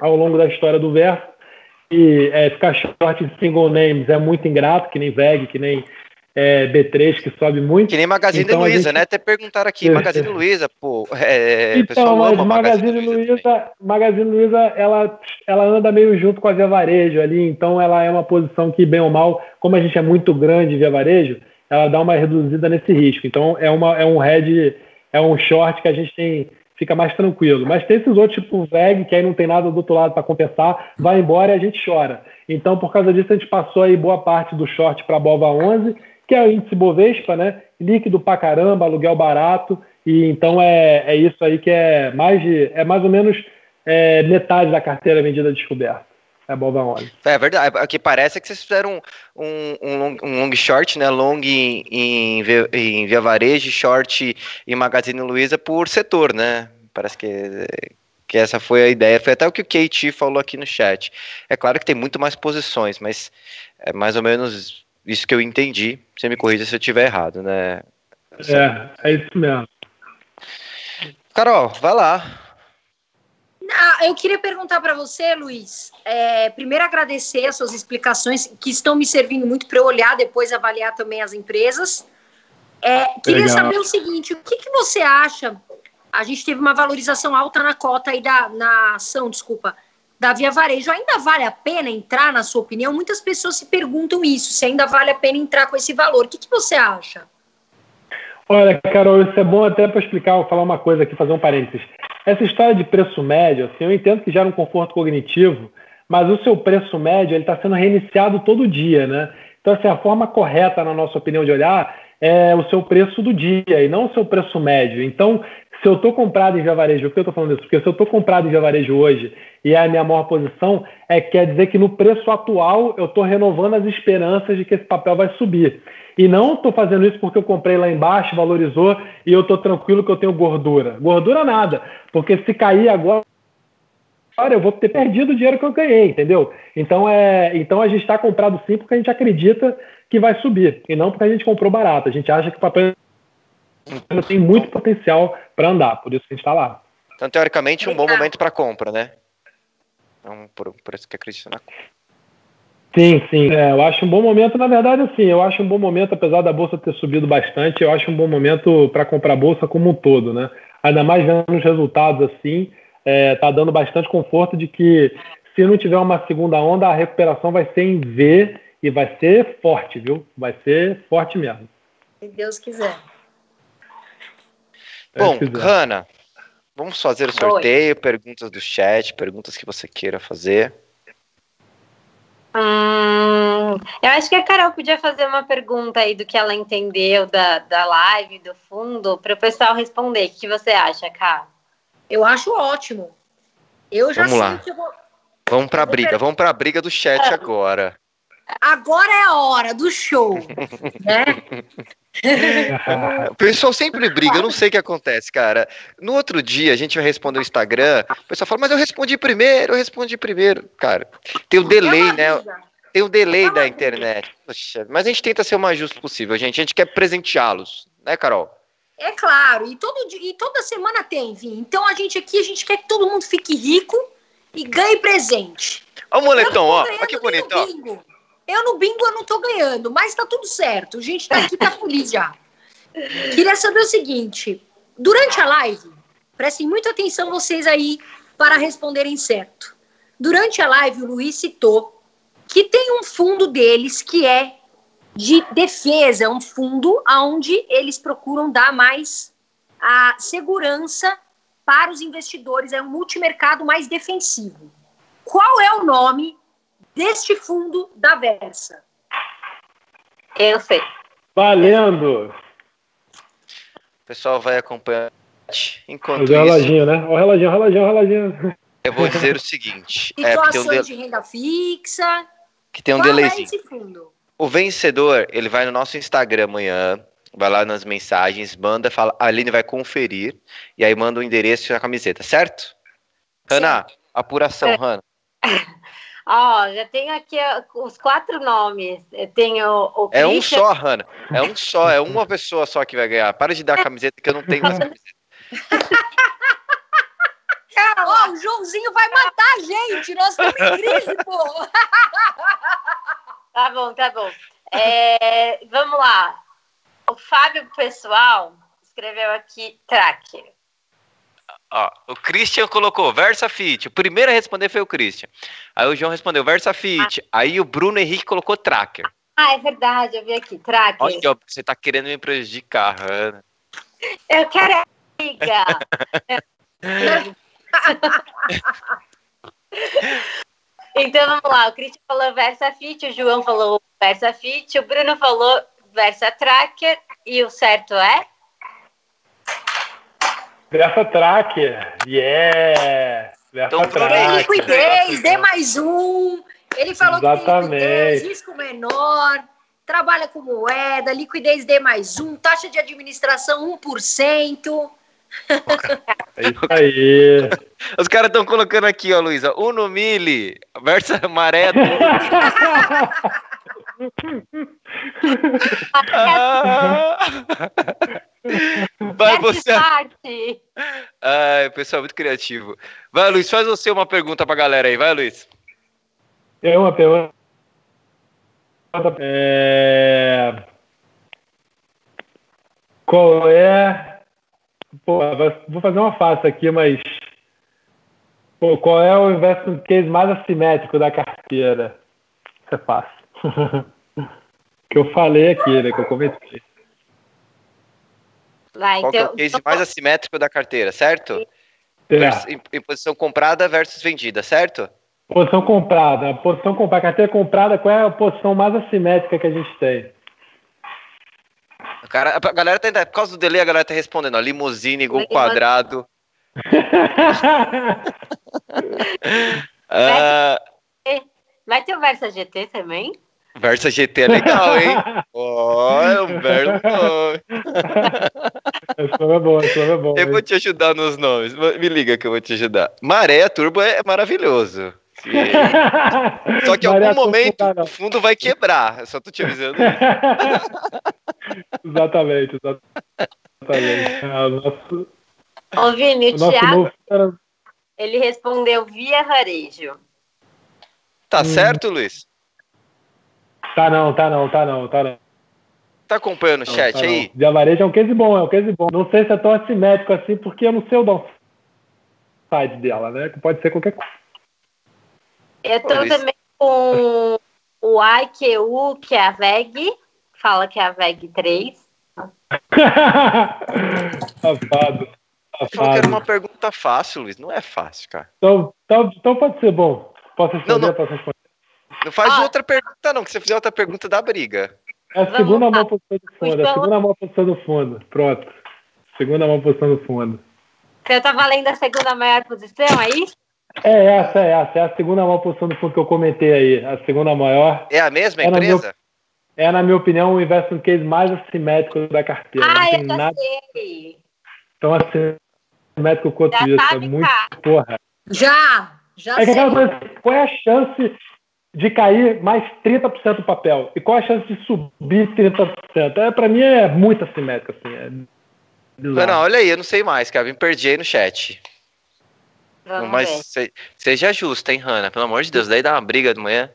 ao longo da história do Verso. E é, ficar short em single names é muito ingrato, que nem VEG, que nem é, B3, que sobe muito. Que nem Magazine então, Luiza, gente... né? Até perguntaram aqui, é. Magazine Luiza, pô. É, então, mas Magazine, Magazine Luiza, Magazine Luiza, ela, ela anda meio junto com a Via Varejo ali, então ela é uma posição que, bem ou mal, como a gente é muito grande Via Varejo, ela dá uma reduzida nesse risco. Então é, uma, é um head, é um short que a gente tem fica mais tranquilo. Mas tem esses outros, tipo VEG, que aí não tem nada do outro lado para compensar, vai embora e a gente chora. Então, por causa disso, a gente passou aí boa parte do short para a Bova 11, que é o índice Bovespa, né? Líquido pra caramba, aluguel barato. E então é, é isso aí que é mais de, é mais ou menos é, metade da carteira vendida descoberta. É Bova 11. É verdade. O que parece é que vocês fizeram um, um, long, um long short, né? Long em, em, em Via Varejo, short em Magazine Luiza por setor, né? Parece que, que essa foi a ideia. Foi até o que o KT falou aqui no chat. É claro que tem muito mais posições, mas é mais ou menos isso que eu entendi. Você me corrija se eu estiver errado, né? É, é isso mesmo. Carol, vai lá. Ah, eu queria perguntar para você, Luiz. É, primeiro, agradecer as suas explicações, que estão me servindo muito para eu olhar depois avaliar também as empresas. É, queria Legal. saber o seguinte: o que, que você acha? A gente teve uma valorização alta na cota aí da na ação, desculpa, da Via Varejo. Ainda vale a pena entrar, na sua opinião? Muitas pessoas se perguntam isso, se ainda vale a pena entrar com esse valor. O que, que você acha? Olha, Carol, isso é bom até para explicar, falar uma coisa aqui, fazer um parênteses. Essa história de preço médio, assim, eu entendo que gera um conforto cognitivo, mas o seu preço médio ele está sendo reiniciado todo dia, né? Então, assim, a forma correta, na nossa opinião, de olhar é o seu preço do dia e não o seu preço médio. Então, se eu estou comprado em Via Varejo, por que eu estou falando isso? Porque se eu estou comprado em Via Varejo hoje e é a minha maior posição, é quer dizer que no preço atual eu estou renovando as esperanças de que esse papel vai subir. E não estou fazendo isso porque eu comprei lá embaixo, valorizou e eu estou tranquilo que eu tenho gordura. Gordura nada, porque se cair agora eu vou ter perdido o dinheiro que eu ganhei, entendeu? Então, é, então a gente está comprado sim porque a gente acredita que vai subir, e não porque a gente comprou barato. A gente acha que o papel tem muito potencial para andar, por isso que a gente está lá. Então, teoricamente, um bom momento para compra, né? Então, por, por isso que acredito na compra. Sim, sim. É, eu acho um bom momento, na verdade, assim, eu acho um bom momento, apesar da bolsa ter subido bastante, eu acho um bom momento para comprar bolsa como um todo, né? Ainda mais vendo os resultados assim, é, tá dando bastante conforto de que se não tiver uma segunda onda, a recuperação vai ser em V e vai ser forte, viu? Vai ser forte mesmo. Se Deus quiser. Bom, Hanna, vamos fazer o sorteio, Oi. perguntas do chat, perguntas que você queira fazer. Hum, eu acho que a Carol podia fazer uma pergunta aí do que ela entendeu da, da live, do fundo, para o pessoal responder. O que você acha, Cá? Eu acho ótimo. Eu já Vamos sei lá. que eu vou. Vamos para a briga, vamos para a briga do chat é. agora. Agora é a hora do show, né? O pessoal sempre briga, eu não sei o que acontece, cara. No outro dia, a gente vai responder o Instagram, o pessoal fala, mas eu respondi primeiro, eu respondi primeiro. Cara, tem o delay, né? Tem o delay da internet. Poxa, mas a gente tenta ser o mais justo possível, gente. A gente quer presenteá-los, né, Carol? É claro, e, todo, e toda semana tem, enfim. Então a gente aqui, a gente quer que todo mundo fique rico e ganhe presente. Olha o moletom, ó. Olha que bonito, ó. Eu no bingo eu não tô ganhando, mas tá tudo certo. A gente tá aqui, tá feliz já. Queria saber o seguinte: durante a live, prestem muita atenção vocês aí para responderem certo. Durante a live, o Luiz citou que tem um fundo deles que é de defesa, um fundo onde eles procuram dar mais a segurança para os investidores, é um multimercado mais defensivo. Qual é o nome deste fundo da Versa? Eu sei. Valendo! O pessoal vai acompanhar. Enquanto Fazer o reloginho, né? O reloginho, o reloginho, o reloginho. Eu vou dizer o seguinte. É, um de... de renda fixa. Que tem um Qual delayzinho. É esse fundo? O vencedor, ele vai no nosso Instagram amanhã, vai lá nas mensagens, manda, fala, a Aline vai conferir, e aí manda o endereço e a camiseta, certo? Hanna, apuração, é. Hanna. Ó, oh, já tenho aqui os quatro nomes. Eu tenho o É um só, Hanna. É um só, é uma pessoa só que vai ganhar. Para de dar a camiseta que eu não tenho mais camiseta. Ó, oh, o Joãozinho vai matar a gente. Nós estamos em crise, pô. Tá bom, tá bom. É, vamos lá. O Fábio Pessoal escreveu aqui tracker. Ó, o Christian colocou VersaFit. O primeiro a responder foi o Christian. Aí o João respondeu VersaFit. Ah. Aí o Bruno Henrique colocou tracker. Ah, é verdade, eu vi aqui, tracker. Olha, você tá querendo me prejudicar, Ana. Eu quero a amiga. então vamos lá, o Christian falou VersaFit, o João falou VersaFit, o Bruno falou VersaTracker e o certo é? Versa Tracker, yeah! Versa então, Tracker. liquidez, dê mais um. Ele falou Exatamente. que tem liquidez, risco menor, trabalha com moeda, liquidez D mais um, taxa de administração 1%. É isso aí. Os caras estão colocando aqui, ó, Luísa. Uno Mili, Versa Maré. ah. Vai você. Ai, pessoal, muito criativo. Vai, Luiz, faz você uma pergunta pra galera aí. Vai, Luiz. É uma pergunta. É... Qual é. Pô, vou fazer uma fácil aqui, mas. Pô, qual é o investment case mais assimétrico da carteira? Isso é fácil. que eu falei aqui, né? Que eu comentei. Vai, Qual então, é o então, case mais assimétrico da carteira, certo? É. Em, em, posição comprada versus vendida, certo? Posição comprada. A posição comprada, carteira comprada, qual é a posição mais assimétrica que a gente tem? Cara, a galera tá, por causa do delay, a galera tá respondendo, ó, limusine, gol quadrado. uh... Vai ter o Versa GT também? Versa GT é legal, hein? Olha, um belo nome. Esse nome é bom, esse nome é bom. Eu hein? vou te ajudar nos nomes. Me liga que eu vou te ajudar. Maré Turbo é maravilhoso. Só que em algum momento o fundo vai quebrar. Só tô te avisando. exatamente, exatamente. É, o nosso, Ô, Vini, o, o Thiago, novo... ele respondeu via varejo. Tá hum. certo, Luiz? Tá não, tá não, tá não, tá não. Tá acompanhando o chat tá aí? De varejo é um case bom, é um case bom. Não sei se é tão assimétrico assim, porque eu não sei o downside dela, né? Que pode ser qualquer coisa. Eu tô também com o IQU, que é a VEG. Fala que é a VEG 3. safado. Que era uma pergunta fácil, Luiz. Não é fácil, cara. Então, então, então pode ser bom. Posso responder? Não, não. Posso responder? Não faz ah. outra pergunta, não, que se fizer outra pergunta dá briga. É a segunda mão posição do fundo, então... a segunda mão posição do fundo. Pronto. Segunda mão posição do fundo. Você tá valendo a segunda maior posição, é isso? É essa, é essa. É a segunda maior posição do fundo que eu comentei aí. A segunda maior. É a mesma é empresa? Na é, na minha opinião, o investment case mais assimétrico da carteira. Ah, eu nada... sei. Tão assimétrico quanto já isso. É muito porra. Já! Já é sei. Que coisa, qual é a chance de cair mais 30% do papel? E qual a chance de subir 30%? É, para mim é muito assimétrico. Assim, é não, olha aí, eu não sei mais, Kevin. Perdi aí no chat. Vamos Mas se, seja justo, hein, Hanna? Pelo amor de Deus, daí dá uma briga de manhã.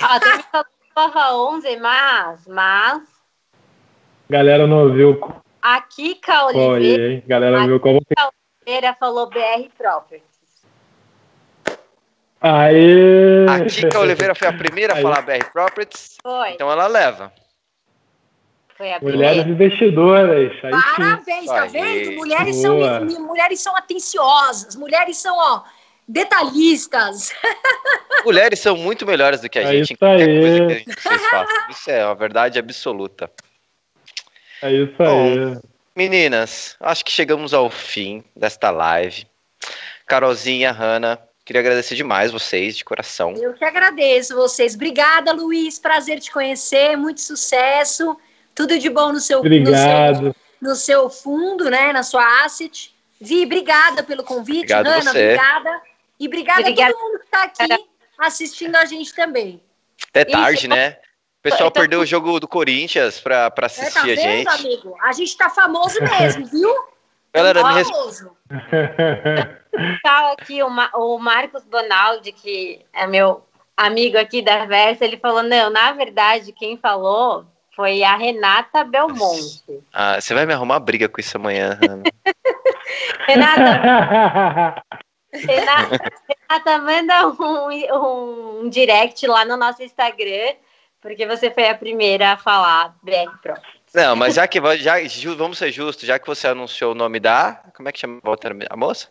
Ah, tem que falar 11, mas, mas... Galera não ouviu. A Kika Oliveira... Oi, Galera a viu como... Kika Oliveira falou BR Properties. Aê! A Kika Oliveira foi a primeira a falar BR Properties. Foi. Então ela leva. Foi a Mulheres investidoras. Aí Parabéns, sim. tá vendo? Mulheres são, mulheres são atenciosas, mulheres são, ó, detalhistas. Mulheres são muito melhores do que a é gente em qualquer aí. coisa que a gente, vocês façam. Isso é uma verdade absoluta. É isso Bom, aí. Meninas, acho que chegamos ao fim desta live. Carolzinha, Hanna, queria agradecer demais vocês, de coração. Eu que agradeço vocês. Obrigada, Luiz. Prazer te conhecer. Muito sucesso. Tudo de bom no seu, Obrigado. no seu, no seu fundo, né? Na sua asset. Vi, obrigada pelo convite, Obrigado Ana, você. obrigada. E obrigada, obrigada, a todo mundo que está aqui assistindo a gente também. Até tarde, né? O pessoal tô... perdeu o jogo do Corinthians para assistir é, tá vendo, a gente. amigo? A gente tá famoso mesmo, viu? Galera, me. Tá aqui o, Ma o Marcos Bonaldi, que é meu amigo aqui da Versa, ele falou: não, na verdade, quem falou foi a Renata Belmonte. Ah, você vai me arrumar briga com isso amanhã, Renata. Renata, Renata, manda um, um direct lá no nosso Instagram, porque você foi a primeira a falar BR Pro. Não, mas já que já, vamos ser justos, já que você anunciou o nome da. Como é que chama a moça?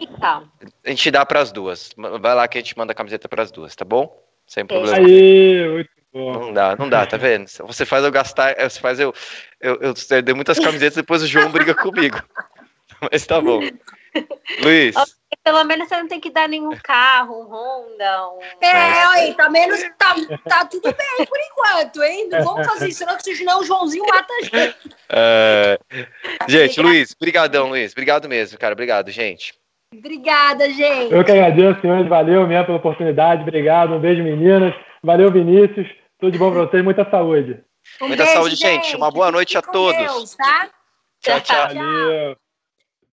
Então. A gente dá para as duas. Vai lá que a gente manda a camiseta para as duas, tá bom? Sem problema. Aí, muito bom. Não dá, não dá, tá vendo? Você faz eu gastar, você faz eu. Eu, eu, eu dei muitas camisetas, depois o João briga comigo. Mas tá bom. Luiz. Pelo menos você não tem que dar nenhum carro, um Honda. Um... É, aí, tá menos. Tá, tá tudo bem por enquanto, hein? Não vamos fazer isso, não, senão o Joãozinho mata a gente. É... Gente, Luiz, brigadão, Luiz. Obrigado mesmo, cara. Obrigado, gente. Obrigada, gente. Eu que agradeço, senhores. Valeu mesmo pela oportunidade. Obrigado. Um beijo, meninas. Valeu, Vinícius. Tudo de bom pra vocês. Muita saúde. Um Muita beijo, saúde, gente. Uma boa noite a todos. Deus, tá? Tchau, tchau. Valeu.